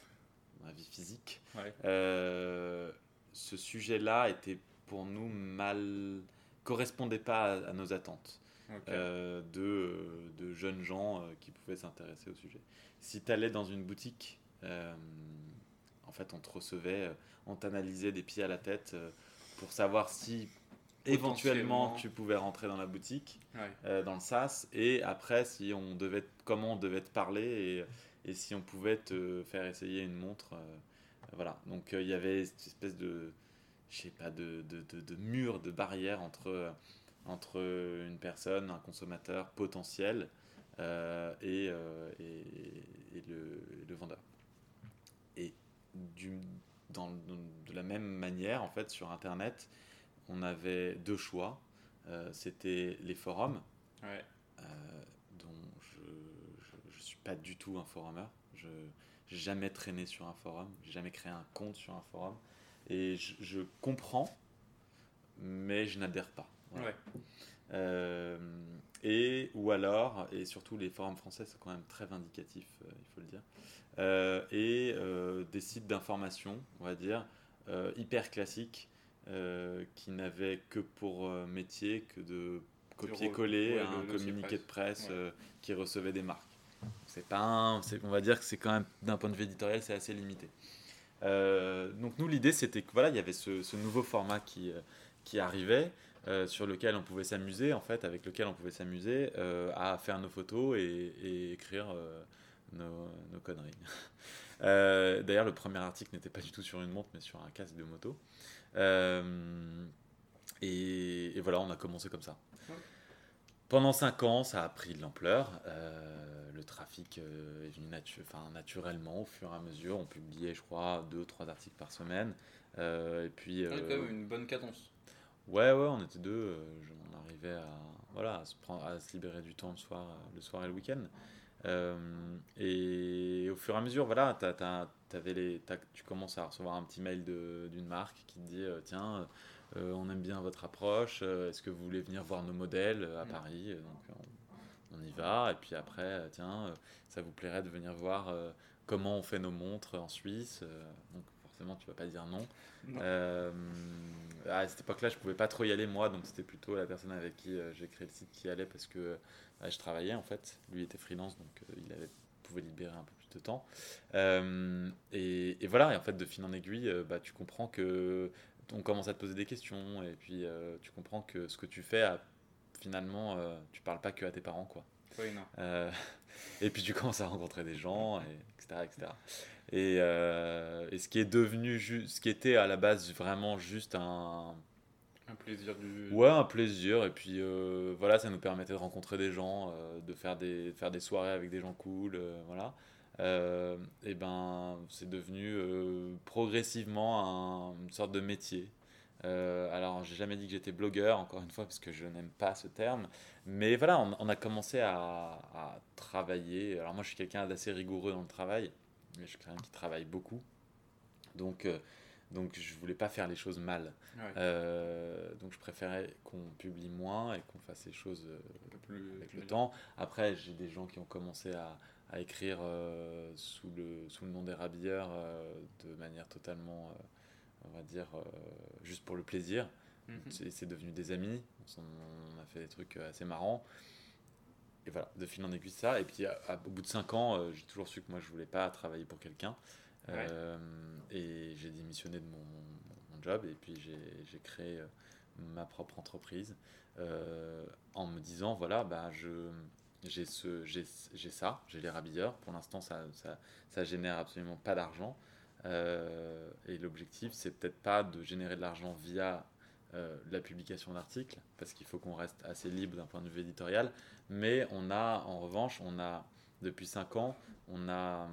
la vie physique, euh, ce sujet-là était pour nous mal correspondait pas à, nos attentes euh, de, de, jeunes gens euh, qui pouvaient s'intéresser au sujet. Si tu allais dans une boutique, en fait, on te recevait, on t'analysait des pieds à la tête pour savoir si éventuellement tu pouvais rentrer dans la boutique, euh, dans le SaaS, et après si on devait, comment on devait te parler et, et si on pouvait te faire essayer une montre. Euh, voilà, donc euh, il y avait cette espèce de, je sais pas, de, de, de, mur, de barrière entre, entre une personne, un consommateur potentiel et, et, et, le, le, vendeur. Du, dans, de la même manière, en fait, sur Internet, on avait deux choix. Euh, c'était les forums, euh, dont je ne suis pas du tout un forumeur. Je n'ai jamais traîné sur un forum, j'ai jamais créé un compte sur un forum. Et je, comprends, mais je n'adhère pas. Euh, et ou alors, et surtout les forums français, c'est quand même très vindicatif, il faut le dire. et des sites d'information, on va dire, hyper classiques euh, qui n'avait que pour euh, métier que de copier-coller un communiqué de presse euh, qui recevait des marques. C'est pas on va dire que c'est quand même d'un point de vue éditorial c'est assez limité. donc nous l'idée c'était que voilà il y avait ce, nouveau format qui qui arrivait sur lequel on pouvait s'amuser en fait avec lequel on pouvait s'amuser à faire nos photos et, écrire nos, nos, conneries. [laughs] D'ailleurs le premier article n'était pas du tout sur une montre mais sur un casque de moto. Euh, et, voilà, on a commencé comme ça. Pendant 5 ans, ça a pris de l'ampleur. Euh, le trafic euh, est venu naturellement au fur et à mesure. On publiait, je crois, 2-3 articles par semaine. et puis, quand même une bonne cadence. Ouais, ouais, on était deux. on arrivait à, voilà, à, se prendre, à se libérer du temps le soir, le soir et le week-end. et au fur et à mesure, voilà, tu as, les, tu commences à recevoir un petit mail d'une marque qui te dit euh, tiens, euh, on aime bien votre approche, euh, est-ce que vous voulez venir voir nos modèles à mm. Paris Donc on, y va, et puis après, tiens, ça vous plairait de venir voir comment on fait nos montres en Suisse Donc forcément, tu vas pas dire non. À cette époque-là, je pouvais pas trop y aller moi, donc c'était plutôt la personne avec qui j'ai créé le site qui allait parce que bah, je travaillais en fait. Lui était freelance, donc il avait pouvait libérer un peu plus de temps. Et, et, voilà, et en fait, de fil en aiguille, bah, tu comprends que on commence à te poser des questions et puis tu comprends que ce que tu fais, finalement, tu parles pas que à tes parents, quoi. Oui, non. [laughs] et puis tu commences à rencontrer des gens, et, etc., etc. Et, et, ce qui est devenu, ce qui était à la base vraiment juste un, un plaisir du. Ouais, un plaisir. Et puis euh, voilà, ça nous permettait de rencontrer des gens, euh, de faire des, faire des soirées avec des gens cool. Euh, voilà. et ben, c'est devenu progressivement une sorte de métier. alors, j'ai jamais dit que j'étais blogueur, encore une fois, parce que je n'aime pas ce terme. Mais voilà, on, on a commencé à, à, travailler. Alors, moi, je suis quelqu'un d'assez rigoureux dans le travail, mais je suis quelqu'un qui travaille beaucoup. Donc, donc je voulais pas faire les choses mal. Euh, donc je préférais qu'on publie moins et qu'on fasse les choses euh, plus, avec le temps. Après, j'ai des gens qui ont commencé à, à écrire euh, sous, le, sous le nom des rabilleurs de manière totalement, on va dire, juste pour le plaisir. Mhm. C'est devenu des amis. On, a fait des trucs assez marrants. Et voilà, de fil en aiguille ça. Et puis au bout de 5 ans, j'ai toujours su que moi je voulais pas travailler pour quelqu'un. Euh, et j'ai démissionné de mon, mon, job et puis j'ai créé euh, ma propre entreprise euh, en me disant voilà, bah, je j'ai ça j'ai les rabilleurs pour l'instant ça, ça, ça génère absolument pas d'argent et l'objectif c'est peut-être pas de générer de l'argent via la publication d'articles parce qu'il faut qu'on reste assez libre d'un point de vue éditorial mais on a en revanche on a depuis 5 ans on a,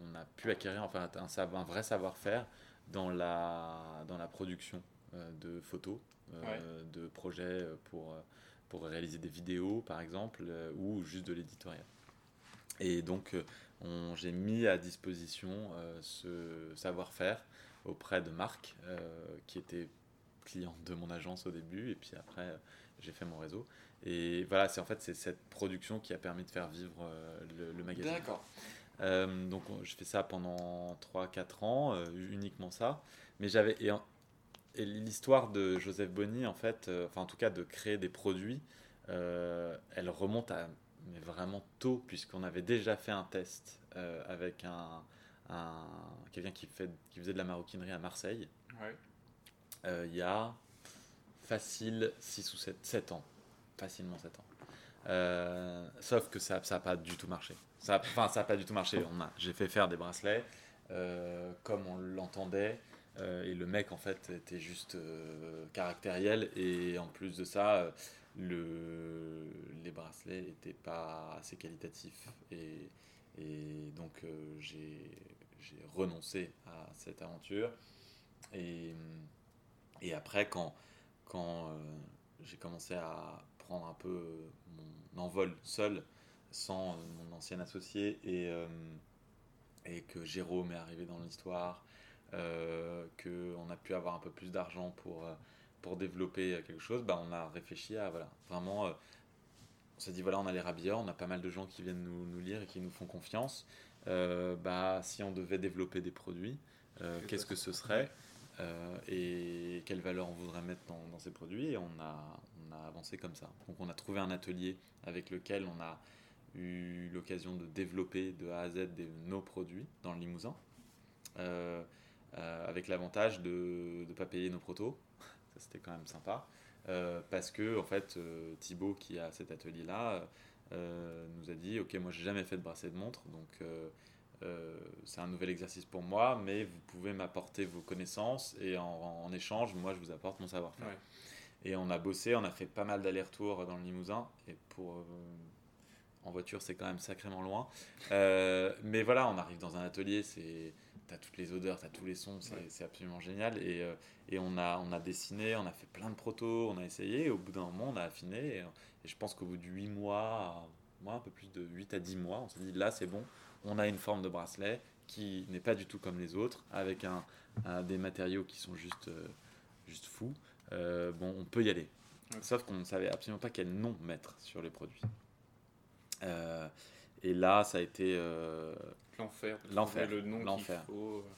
on a pu acquérir enfin, un, un vrai savoir-faire dans la, dans la production euh, de photos, euh, de projets pour, pour réaliser des vidéos, par exemple, euh, ou juste de l'éditorial. Et donc, j'ai mis à disposition ce savoir-faire auprès de Marc, qui était client de mon agence au début, et puis après, j'ai fait mon réseau. Et voilà, c'est en fait c'est cette production qui a permis de faire vivre le, le magazine. D'accord. Euh, donc je fais ça pendant 3-4 ans, euh, uniquement ça. Mais j'avais et, l'histoire de Joseph Bonny en fait, euh, enfin en tout cas de créer des produits, elle remonte à mais vraiment tôt puisqu'on avait déjà fait un test avec un, un quelqu'un qui, fait, qui faisait de la maroquinerie à Marseille. Il y a facile 6 ou 7, 7 ans, facilement 7 ans. sauf que ça n'a pas du tout marché. Ça, enfin, ça n'a pas du tout marché. J'ai fait faire des bracelets euh, comme on l'entendait. Euh, et le mec, en fait, était juste euh, caractériel. Et en plus de ça, le, les bracelets n'étaient pas assez qualitatifs. Et, donc, j'ai, j'ai renoncé à cette aventure. Et, et après, quand, quand j'ai commencé à prendre un peu mon envol seul, sans euh, mon ancien associé et, euh, et que Jérôme est arrivé dans l'histoire, euh, qu'on a pu avoir un peu plus d'argent pour, pour développer quelque chose, bah, on a réfléchi à voilà, vraiment. on s'est dit voilà, on a les rabilleurs, on a pas mal de gens qui viennent nous, nous lire et qui nous font confiance. bah, si on devait développer des produits, qu'est-ce que ce serait? Et quelle valeur on voudrait mettre dans, ces produits et on a, on a avancé comme ça. Donc on a trouvé un atelier avec lequel on a eu l'occasion de développer de A à Z nos produits dans le Limousin, euh, euh, avec l'avantage de ne pas payer nos protos. [laughs] Ça, c'était quand même sympa. Euh, parce que, en fait, Thibaut, qui a cet atelier-là, nous a dit Ok, moi, j'ai jamais fait de bracelet de montre, donc. C'est un nouvel exercice pour moi, mais vous pouvez m'apporter vos connaissances et en, échange, moi, je vous apporte mon savoir-faire. Et on a bossé, on a fait pas mal d'allers-retours dans le Limousin. Et pour, en voiture, c'est quand même sacrément loin. Euh, mais voilà, on arrive dans un atelier, c'est as toutes les odeurs, tu as tous les sons, c'est absolument génial. Et, euh, et, on, a, on a dessiné, on a fait plein de protos, on a essayé. Et au bout d'un moment, on a affiné. Et, je pense qu'au bout de 8 mois, moi, un peu plus de 8 à 10 mois, on s'est dit là, c'est bon, on a une forme de bracelet qui n'est pas du tout comme les autres, avec un, des matériaux qui sont juste, euh, juste fous. bon, on peut y aller. Sauf qu'on ne savait absolument pas quel nom mettre sur les produits. Euh, et là, ça a été. Euh, l'enfer. L'enfer. Le nom L'enfer.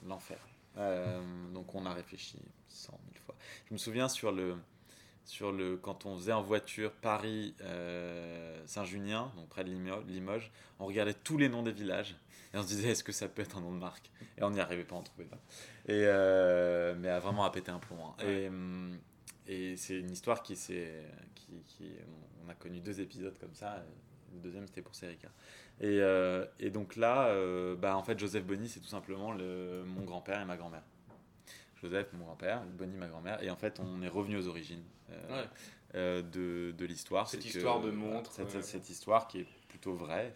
L'enfer. Euh, donc on a réfléchi cent mille fois. Je me souviens sur le, sur le, quand on faisait en voiture Paris-Saint-Junien, donc près de Limoges, on regardait tous les noms des villages [laughs] et on se disait est-ce que ça peut être un nom de marque? Et on n'y arrivait pas, on ne trouvait pas. Et, mais a vraiment à péter un plomb. Hein. Et, hum, et c'est une histoire qui, qui, qui, on a connu deux épisodes comme ça. Le deuxième, c'était pour Serica. Et, euh, et, donc là, euh, bah, en fait, Joseph Bonny, c'est tout simplement le, mon grand-père et ma grand-mère. Joseph, mon grand-père, Bonny, ma grand-mère. Et en fait, on est revenu aux origines euh, de, de l'histoire. Cette histoire de montre. Cette, cette, histoire qui est plutôt vraie,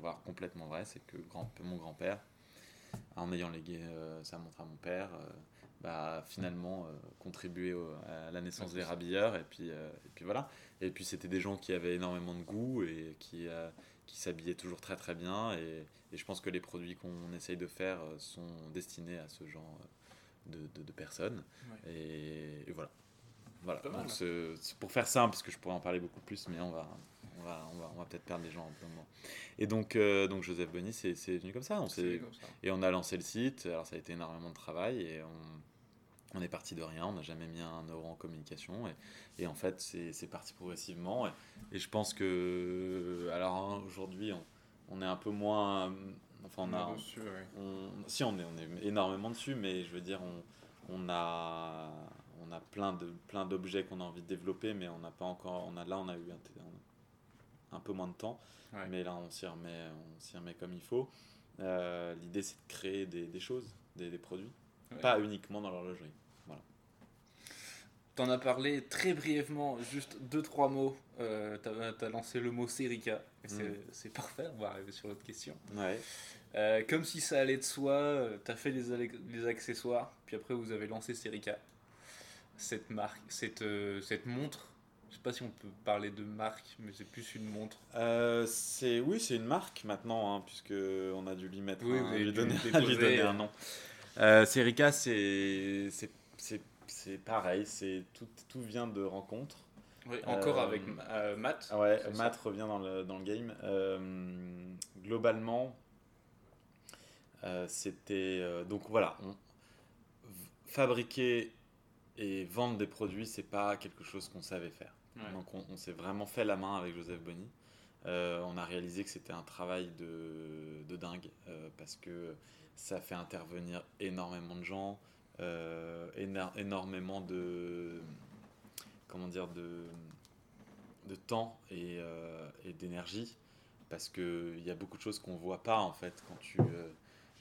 voire complètement vraie, c'est que grand, mon grand-père, en ayant légué sa montre à mon père, bah, finalement euh, contribuer à la naissance des rabilleurs et puis, euh, et puis voilà et puis c'était des gens qui avaient énormément de goût et qui, euh, qui s'habillaient toujours très très bien et, et, je pense que les produits qu'on essaye de faire sont destinés à ce genre de, de, personnes et, voilà voilà c'est pour faire simple parce que je pourrais en parler beaucoup plus mais on va on va, on va, on va peut-être perdre les gens moment. Et donc, donc Joseph Bonny, c'est venu comme ça. On ça. Et on a lancé le site. Alors, ça a été énormément de travail et on, on est parti de rien, on n'a jamais mis un euro en communication et, et en fait c'est parti progressivement et, je pense que alors hein, aujourd'hui on, est un peu moins enfin on, a si on est on est énormément dessus mais je veux dire on, on a on a plein de plein d'objets qu'on a envie de développer mais on n'a pas encore on a là on a eu un, un peu moins de temps mais là on s'y remet on s'y remet comme il faut. Euh, l'idée c'est de créer des, des choses des, des produits. Pas uniquement dans l'horlogerie. Voilà. Tu en as parlé très brièvement, juste deux, trois mots. Euh, tu as, lancé le mot Serica. Mm. C'est parfait, on va arriver sur l'autre question. Ouais. Euh, comme si ça allait de soi, euh, tu as fait les, les, accessoires, puis après vous avez lancé Serica. Cette marque, cette, euh, cette montre, je sais pas si on peut parler de marque, mais c'est plus une montre. c'est oui, c'est une marque maintenant, hein, puisque on a dû lui mettre, un, [laughs] lui donner, lui donner un nom. Serica, c'est pareil, c'est tout, tout vient de rencontres. Oui, encore euh, avec euh, Matt. Ouais, Matt revient dans le, dans le game. Euh, globalement, c'était. donc voilà, fabriquer et vendre des produits, c'est pas quelque chose qu'on savait faire. Donc on, on s'est vraiment fait la main avec Joseph Bonny. on a réalisé que c'était un travail de, de dingue parce que ça fait intervenir énormément de gens, euh, énormément de comment dire de, de temps et, euh, et d'énergie parce que il y a beaucoup de choses qu'on voit pas en fait quand tu euh,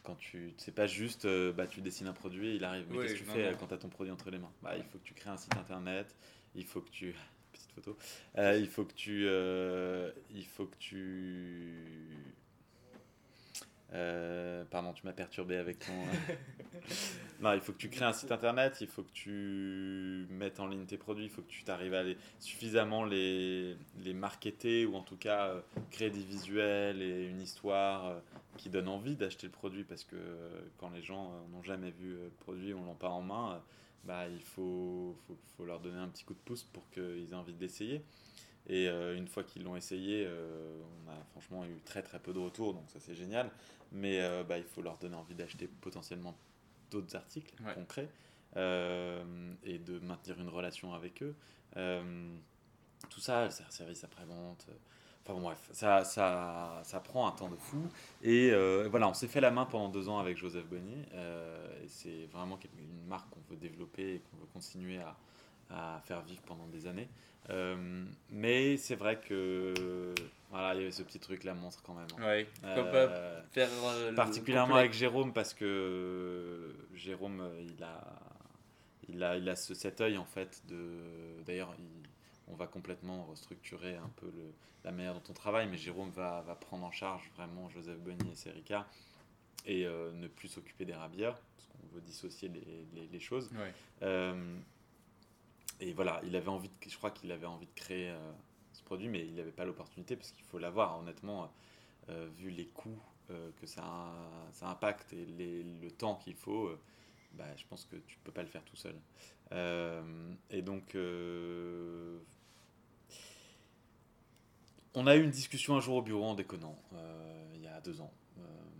quand tu c'est pas juste bah tu dessines un produit il arrive mais qu'est-ce que tu fais quand tu as ton produit entre les mains? Bah il faut que tu crées un site internet il faut que tu [laughs] petite photo il faut que tu il faut que tu euh, pardon, tu m'as perturbé avec ton. Euh, [laughs] non, il faut que tu crées un site internet, il faut que tu mettes en ligne tes produits, il faut que tu t'arrives à les, suffisamment les, les marketer ou en tout cas euh, créer des visuels et une histoire qui donne envie d'acheter le produit parce que quand les gens n'ont jamais vu le produit ou l'ont pas en main, bah, il faut, faut, faut, leur donner un petit coup de pouce pour qu'ils aient envie de Et une fois qu'ils l'ont essayé, on a franchement eu très très peu de retours, donc ça c'est génial mais euh, bah, il faut leur donner envie d'acheter potentiellement d'autres articles concrets euh, et de maintenir une relation avec eux. Euh, tout ça, c'est un service après-vente. Enfin bon, bref, ça, ça, ça, prend un temps de fou. Et voilà, on s'est fait la main pendant deux ans avec Joseph Bonnier. et c'est vraiment une marque qu'on veut développer et qu'on veut continuer à, à, faire vivre pendant des années. mais c'est vrai que voilà, il y avait ce petit truc, la montre quand même. Oui, euh, faire. Euh, particulièrement avec Jérôme, parce que Jérôme, il a, il a, il a ce, cet œil en fait. de D'ailleurs, on va complètement restructurer un peu le, la manière dont on travaille, mais Jérôme va, va prendre en charge vraiment Joseph Bonny et Serica et euh, ne plus s'occuper des rabières, parce qu'on veut dissocier les, les, les choses. Et voilà, il avait envie de, je crois qu'il avait envie de créer produit, mais il n'avait pas l'opportunité parce qu'il faut l'avoir. Honnêtement, euh, vu les coûts euh, que ça, ça, impacte et le temps qu'il faut, euh, bah, je pense que tu peux pas le faire tout seul. et donc, on a eu une discussion un jour au bureau en déconnant, il y a deux ans.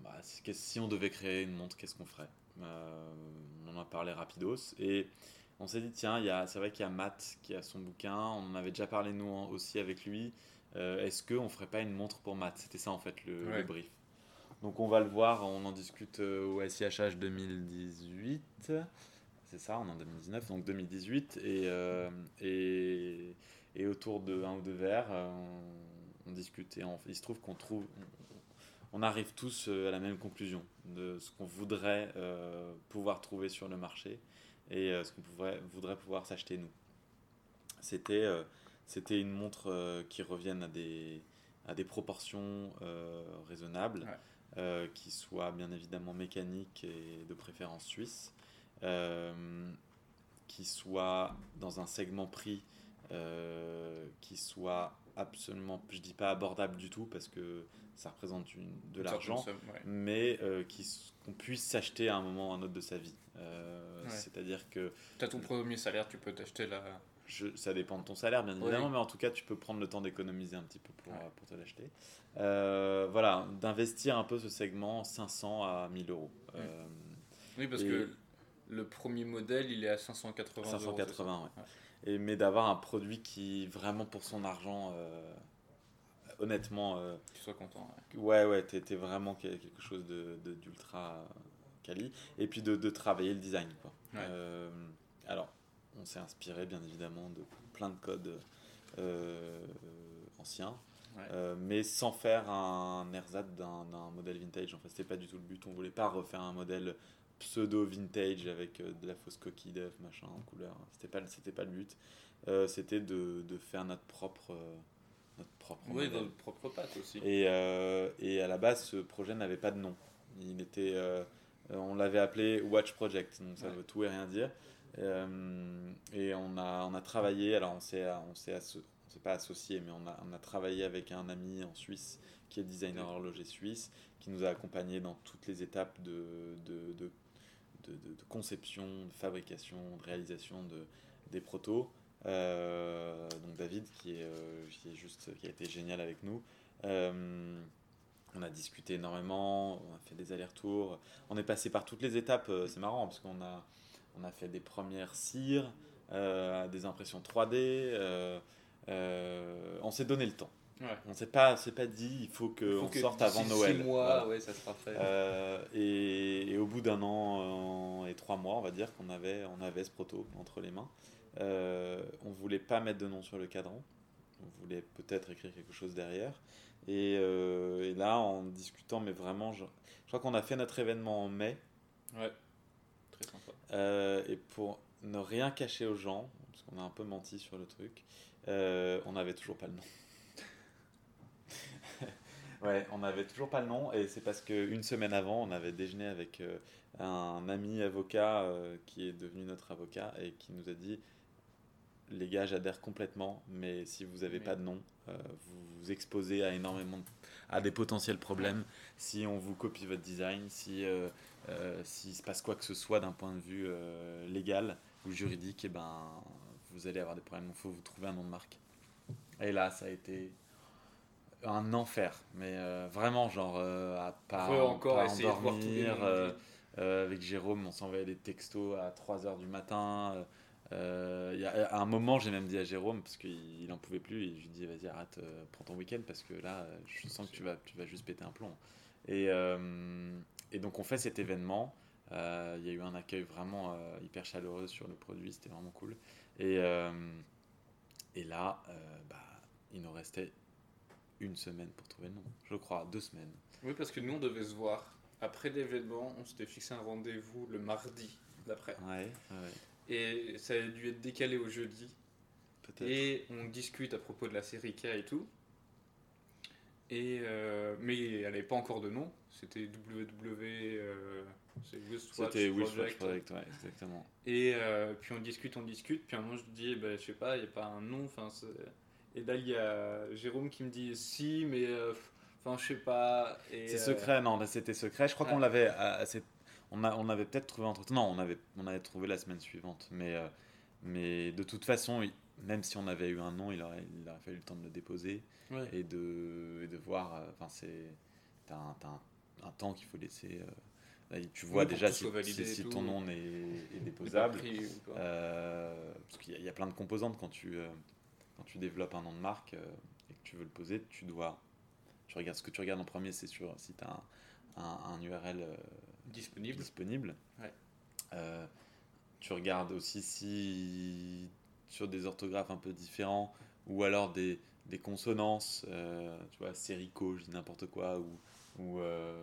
Bah, si on devait créer une montre, qu'est-ce qu'on ferait? On en a parlé rapidos et on s'est dit, tiens, c'est vrai qu'il y a Matt qui a son bouquin, on en avait déjà parlé nous aussi avec lui. Euh, est-ce qu'on ferait pas une montre pour Matt? C'était ça en fait le, brief. Donc on va le voir, on en discute euh, au SIHH 2018. C'est ça, on est en 2019, donc 2018. Et, euh, et, et, autour de un ou deux verres, on, discute. Et il se trouve qu'on trouve, on, arrive tous à la même conclusion de ce qu'on voudrait pouvoir trouver sur le marché et ce qu'on voudrait pouvoir s'acheter nous. C'était c'était une montre euh, qui revienne à des, à des proportions euh, raisonnables, euh, qui soit bien évidemment mécanique et de préférence suisse, qui soit dans un segment prix qui soit absolument, je dis pas abordable du tout parce que ça représente une, de l'argent, mais qu'on puisse s'acheter à un moment ou à un autre de sa vie. C'est-à-dire que... Tu as ton premier salaire, tu peux t'acheter la, ça dépend de ton salaire, bien évidemment, mais en tout cas, tu peux prendre le temps d'économiser un petit peu pour, pour te l'acheter. Euh, voilà, d'investir un peu ce segment 500 à 1000 euros. Euh, oui, parce que le premier modèle, il est à 580 580, euros. Et, mais d'avoir un produit qui, vraiment pour son argent, euh, honnêtement. tu sois content. Ouais, ouais, t'es vraiment quelque chose d'ultra de, quali. Et puis de, de, travailler le design. Quoi. alors, on s'est inspiré bien évidemment de plein de codes euh, anciens, euh, mais sans faire un ersat d'un modèle vintage. En fait, c'était pas du tout le but. On voulait pas refaire un modèle pseudo vintage avec euh, de la fausse coquille d'œuf, machin, en couleur. C'était pas, c'était pas le but. c'était de, de, faire notre propre notre propre oui, notre propre patte aussi. Et, et, à la base, ce projet n'avait pas de nom. Il était, on l'avait appelé Watch Project, donc ça veut tout et rien dire. Euh, et on a, on a travaillé, alors on s'est, on s'est, pas associé, mais on a, on a travaillé avec un ami en Suisse qui est designer horloger suisse, qui nous a accompagnés dans toutes les étapes de, de, de, de, conception, de fabrication, de réalisation de, des protos. Euh, donc David euh, qui a été génial avec nous. on a discuté énormément, on a fait des allers-retours, on est passé par toutes les étapes. c'est marrant parce qu'on a fait des premières cires, euh, des impressions 3D. Euh, euh, on s'est donné le temps. On s'est pas, s'est pas dit il faut qu'on sorte avant Noël. Six mois, ouais, ça sera fait. Et, au bout d'un an et trois mois, on va dire qu'on avait, on avait ce proto entre les mains. on voulait pas mettre de nom sur le cadran. On voulait peut-être écrire quelque chose derrière. Et, et, là, en discutant, mais vraiment, je, je crois qu'on a fait notre événement en mai. Ouais. Euh, et pour ne rien cacher aux gens, parce qu'on a un peu menti sur le truc, euh, on n'avait toujours pas le nom. Ouais, on n'avait toujours pas le nom, et c'est parce qu'une semaine avant, on avait déjeuné avec euh, un ami avocat qui est devenu notre avocat et qui nous a dit les gars, j'adhère complètement, mais si vous n'avez pas de nom, vous vous exposez à énormément à des potentiels problèmes. Si on vous copie votre design, si euh, s'il se passe quoi que ce soit d'un point de vue euh, légal ou juridique, et eh ben, vous allez avoir des problèmes. Il faut vous trouver un nom de marque. Et là, ça a été un enfer, mais euh, vraiment, genre, à pas, encore pas endormir. avec Jérôme, on s'envoyait des textos à 3h du matin. Il y a, à un moment, j'ai même dit à Jérôme, parce qu'il n'en pouvait plus, et je lui ai dit, vas-y, arrête, prends ton week-end, parce que là, je sens que tu vas, tu vas juste péter un plomb. Et, et donc on fait cet événement. Euh, il y a eu un accueil vraiment euh, hyper chaleureux sur le produit, c'était vraiment cool. Et, euh, et là, bah, il nous restait une semaine pour trouver le nom, je crois, deux semaines. Oui, parce que nous, on devait se voir. Après l'événement, on s'était fixé un rendez-vous le mardi d'après. Ouais, Et ça a dû être décalé au jeudi. Et on discute à propos de la série K et tout. Et, mais elle n'avait pas encore de nom. C'était WW. Euh, C'était Wristwatch Project, ouais, exactement. Et euh, puis on discute, on discute. Puis un moment, je dis, bah, je sais pas, il n'y a pas un nom. Et là, il y a Jérôme qui me dit, si, mais. Euh, enfin, je sais pas. C'est secret, non, c'était secret. Je crois qu'on l'avait. On, a, on avait peut-être trouvé entre temps. Non, on avait, on avait trouvé la semaine suivante. Mais, mais de toute façon, même si on avait eu un nom, il aurait, il aurait fallu le temps de le déposer et, de, et de voir. Enfin, c'est. T'as un, un, temps qu'il faut laisser tu vois déjà si, si, ton nom est, déposable. Euh, parce qu'il y, a plein de composantes quand tu, euh, quand tu développes un nom de marque euh, et que tu veux le poser, tu dois. Tu regardes, ce que tu regardes en premier, c'est sur si tu as un, un, URL disponible. disponible. tu regardes aussi si sur des orthographes un peu différents ou alors des, des consonances, tu vois, sérico, je dis n'importe quoi, ou ou, euh,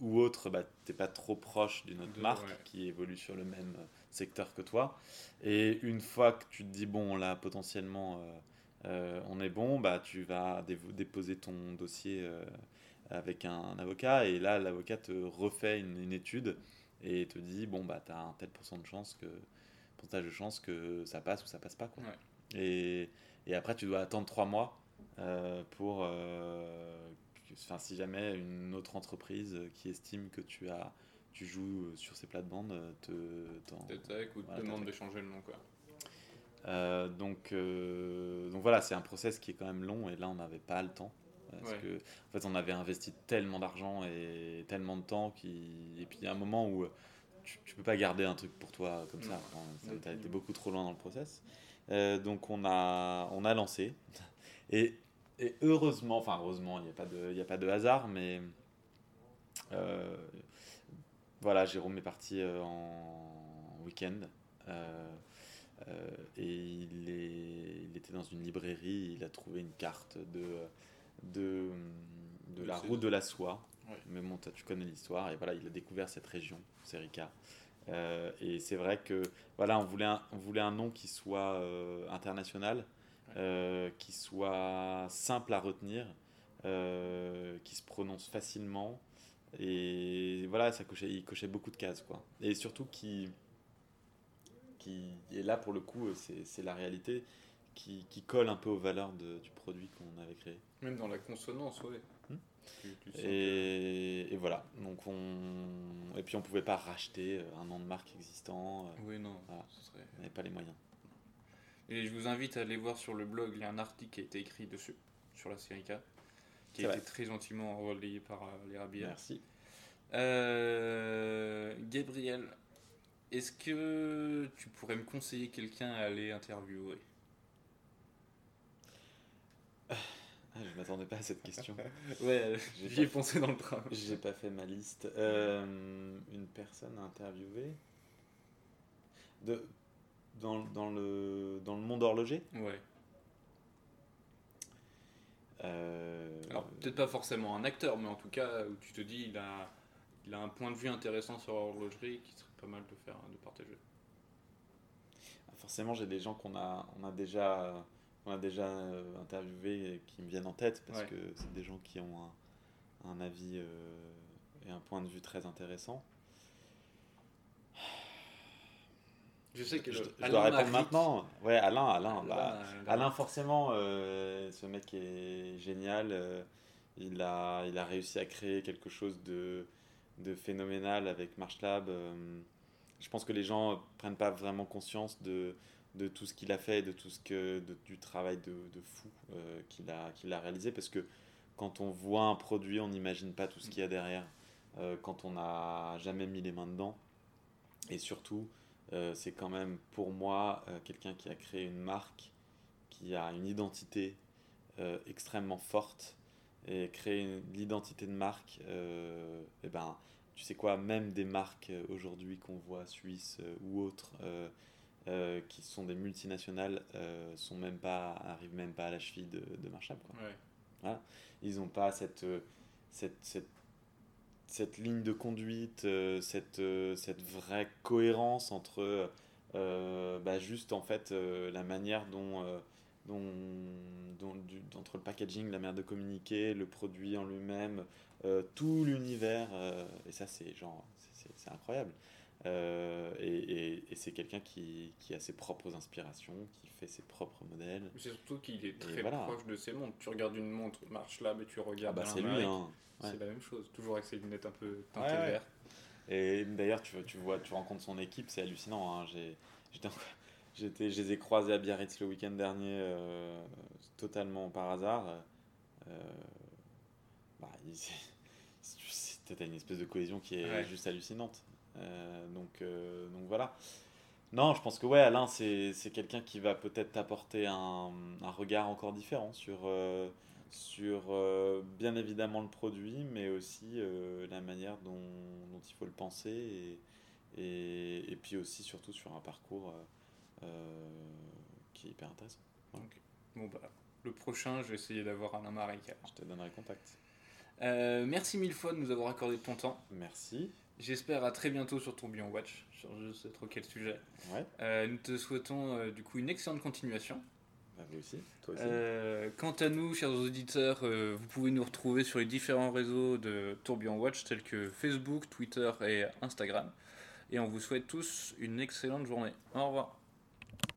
ou, autre, bah, tu n'es pas trop proche d'une autre marque qui évolue sur le même secteur que toi. Et une fois que tu te dis, bon, là, potentiellement, euh, euh, on est bon, bah, tu vas déposer ton dossier avec un, avocat. Et là, l'avocat te refait une, étude et te dit, bon, bah, tu as un tel pourcentage de chance que, pourcentage de chance que ça passe ou ça passe pas. Quoi. Et, et, après, tu dois attendre trois mois pour enfin, si jamais une autre entreprise qui estime que tu as tu joues sur ces plates-bandes te ou te demande de changer le nom quoi. Euh, donc, euh, donc voilà, c'est un process qui est quand même long et là on n'avait pas le temps. Parce que, en fait, on avait investi tellement d'argent et tellement de temps qui... et puis il y a un moment où tu, tu peux pas garder un truc pour toi comme ça. tu as été beaucoup trop loin dans le process. Euh, donc on a, on a lancé. Et et heureusement, enfin heureusement, il n'y a, pas de, a pas de hasard, mais euh, voilà, Jérôme est parti euh, en week-end. Euh, et il, est, il était dans une librairie, il a trouvé une carte de, de, de la route de la soie. Mais bon, tu connais l'histoire, et voilà, il a découvert cette région, Serica. et c'est vrai que voilà, on voulait un, on voulait un nom qui soit international, euh, qui soit simple à retenir, euh, qui se prononce facilement. Et voilà, ça cochait, il cochait beaucoup de cases. Quoi. Et surtout qui, qui et là pour le coup, c'est la réalité, qui, qui, colle un peu aux valeurs de, du produit qu'on avait créé. Même dans la consonance, oui. Hmm. et, et, voilà. Donc on et puis on pouvait pas racheter un nom de marque existant. Oui non. On n'avait pas les moyens. Et je vous invite à aller voir sur le blog, il y a un article qui a été écrit dessus, sur la série K, qui a été très gentiment relayé par euh, les Rabia. Merci. Euh, Gabriel, est-ce que tu pourrais me conseiller quelqu'un à aller interviewer? Ah, Je m'attendais pas à cette question. [laughs] ouais, j'y ai pensé dans le train. J'ai pas fait ma liste. Euh, une personne à interviewer? De, dans, dans, le, dans le monde horloger? Ouais. Euh, Alors, peut-être pas forcément un acteur, mais en tout cas, où tu te dis, il a, il a un point de vue intéressant sur l'horlogerie qui serait pas mal de faire, de partager. Ah, forcément, j'ai des gens qu'on a, on a déjà, on a déjà euh, interviewés et qui me viennent en tête parce que c'est des gens qui ont un, un avis euh, et un point de vue très intéressant. Je sais que je, dois répondre maintenant. Ouais, Alain, Alain, bah, Alain, forcément, euh, ce mec est génial. Euh, il, a, il a réussi à créer quelque chose de, de phénoménal avec MarchLab. Euh, je pense que les gens prennent pas vraiment conscience de, de tout ce qu'il a fait, de tout ce que, du travail de, de fou qu'il a, qu'il a réalisé. Parce que quand on voit un produit, on n'imagine pas tout ce qu'il y a derrière. quand on n'a jamais mis les mains dedans. Et surtout, euh, c'est quand même pour moi euh, quelqu'un qui a créé une marque, qui a une identité euh, extrêmement forte. Et créer l'identité de marque, et ben, tu sais quoi, même des marques aujourd'hui qu'on voit, suisses ou autres, qui sont des multinationales, sont même pas, arrivent même pas à la cheville de, de Marshall. Quoi. Ils n'ont pas cette, cette, cette cette ligne de conduite, euh, cette, euh, cette vraie cohérence entre euh, bah, juste en fait la manière dont, dont, le packaging, la manière de communiquer, le produit en lui-même, tout l'univers, et ça c'est genre c'est incroyable. Et, et, c'est quelqu'un qui, qui, a ses propres inspirations, qui fait ses propres modèles. C'est surtout qu'il est très proche de ses montres. Tu regardes une montre Marche là, mais tu regardes. Ah bah c'est lui, hein. C'est la même chose, toujours avec ses lunettes un peu teintées vert. Et d'ailleurs, tu, tu, vois, tu rencontres son équipe, c'est hallucinant. Hein. [laughs] J'étais, je les ai croisés à Biarritz le week-end dernier, euh, totalement par hasard. Euh, bah, tu as [laughs] une espèce de cohésion qui est juste hallucinante. Donc, donc voilà. Non, je pense que ouais, Alain, c'est quelqu'un qui va peut-être t'apporter un, un, regard encore différent sur, sur bien évidemment le produit, mais aussi la manière dont, dont, il faut le penser et, et, et, puis aussi surtout sur un parcours qui est hyper intéressant. Bon, bah, le prochain, je vais essayer d'avoir Alain Marie. Je te donnerai contact. Euh, merci mille fois de nous avoir accordé ton temps. Merci. J'espère à très bientôt sur Tourbillon Watch, sur je sais trop quel sujet. Ouais. Euh, nous te souhaitons euh, du coup une excellente continuation. Bah, vous aussi, toi aussi. quant à nous, chers auditeurs, vous pouvez nous retrouver sur les différents réseaux de Tourbillon Watch tels que Facebook, Twitter et Instagram. Et on vous souhaite tous une excellente journée. Au revoir.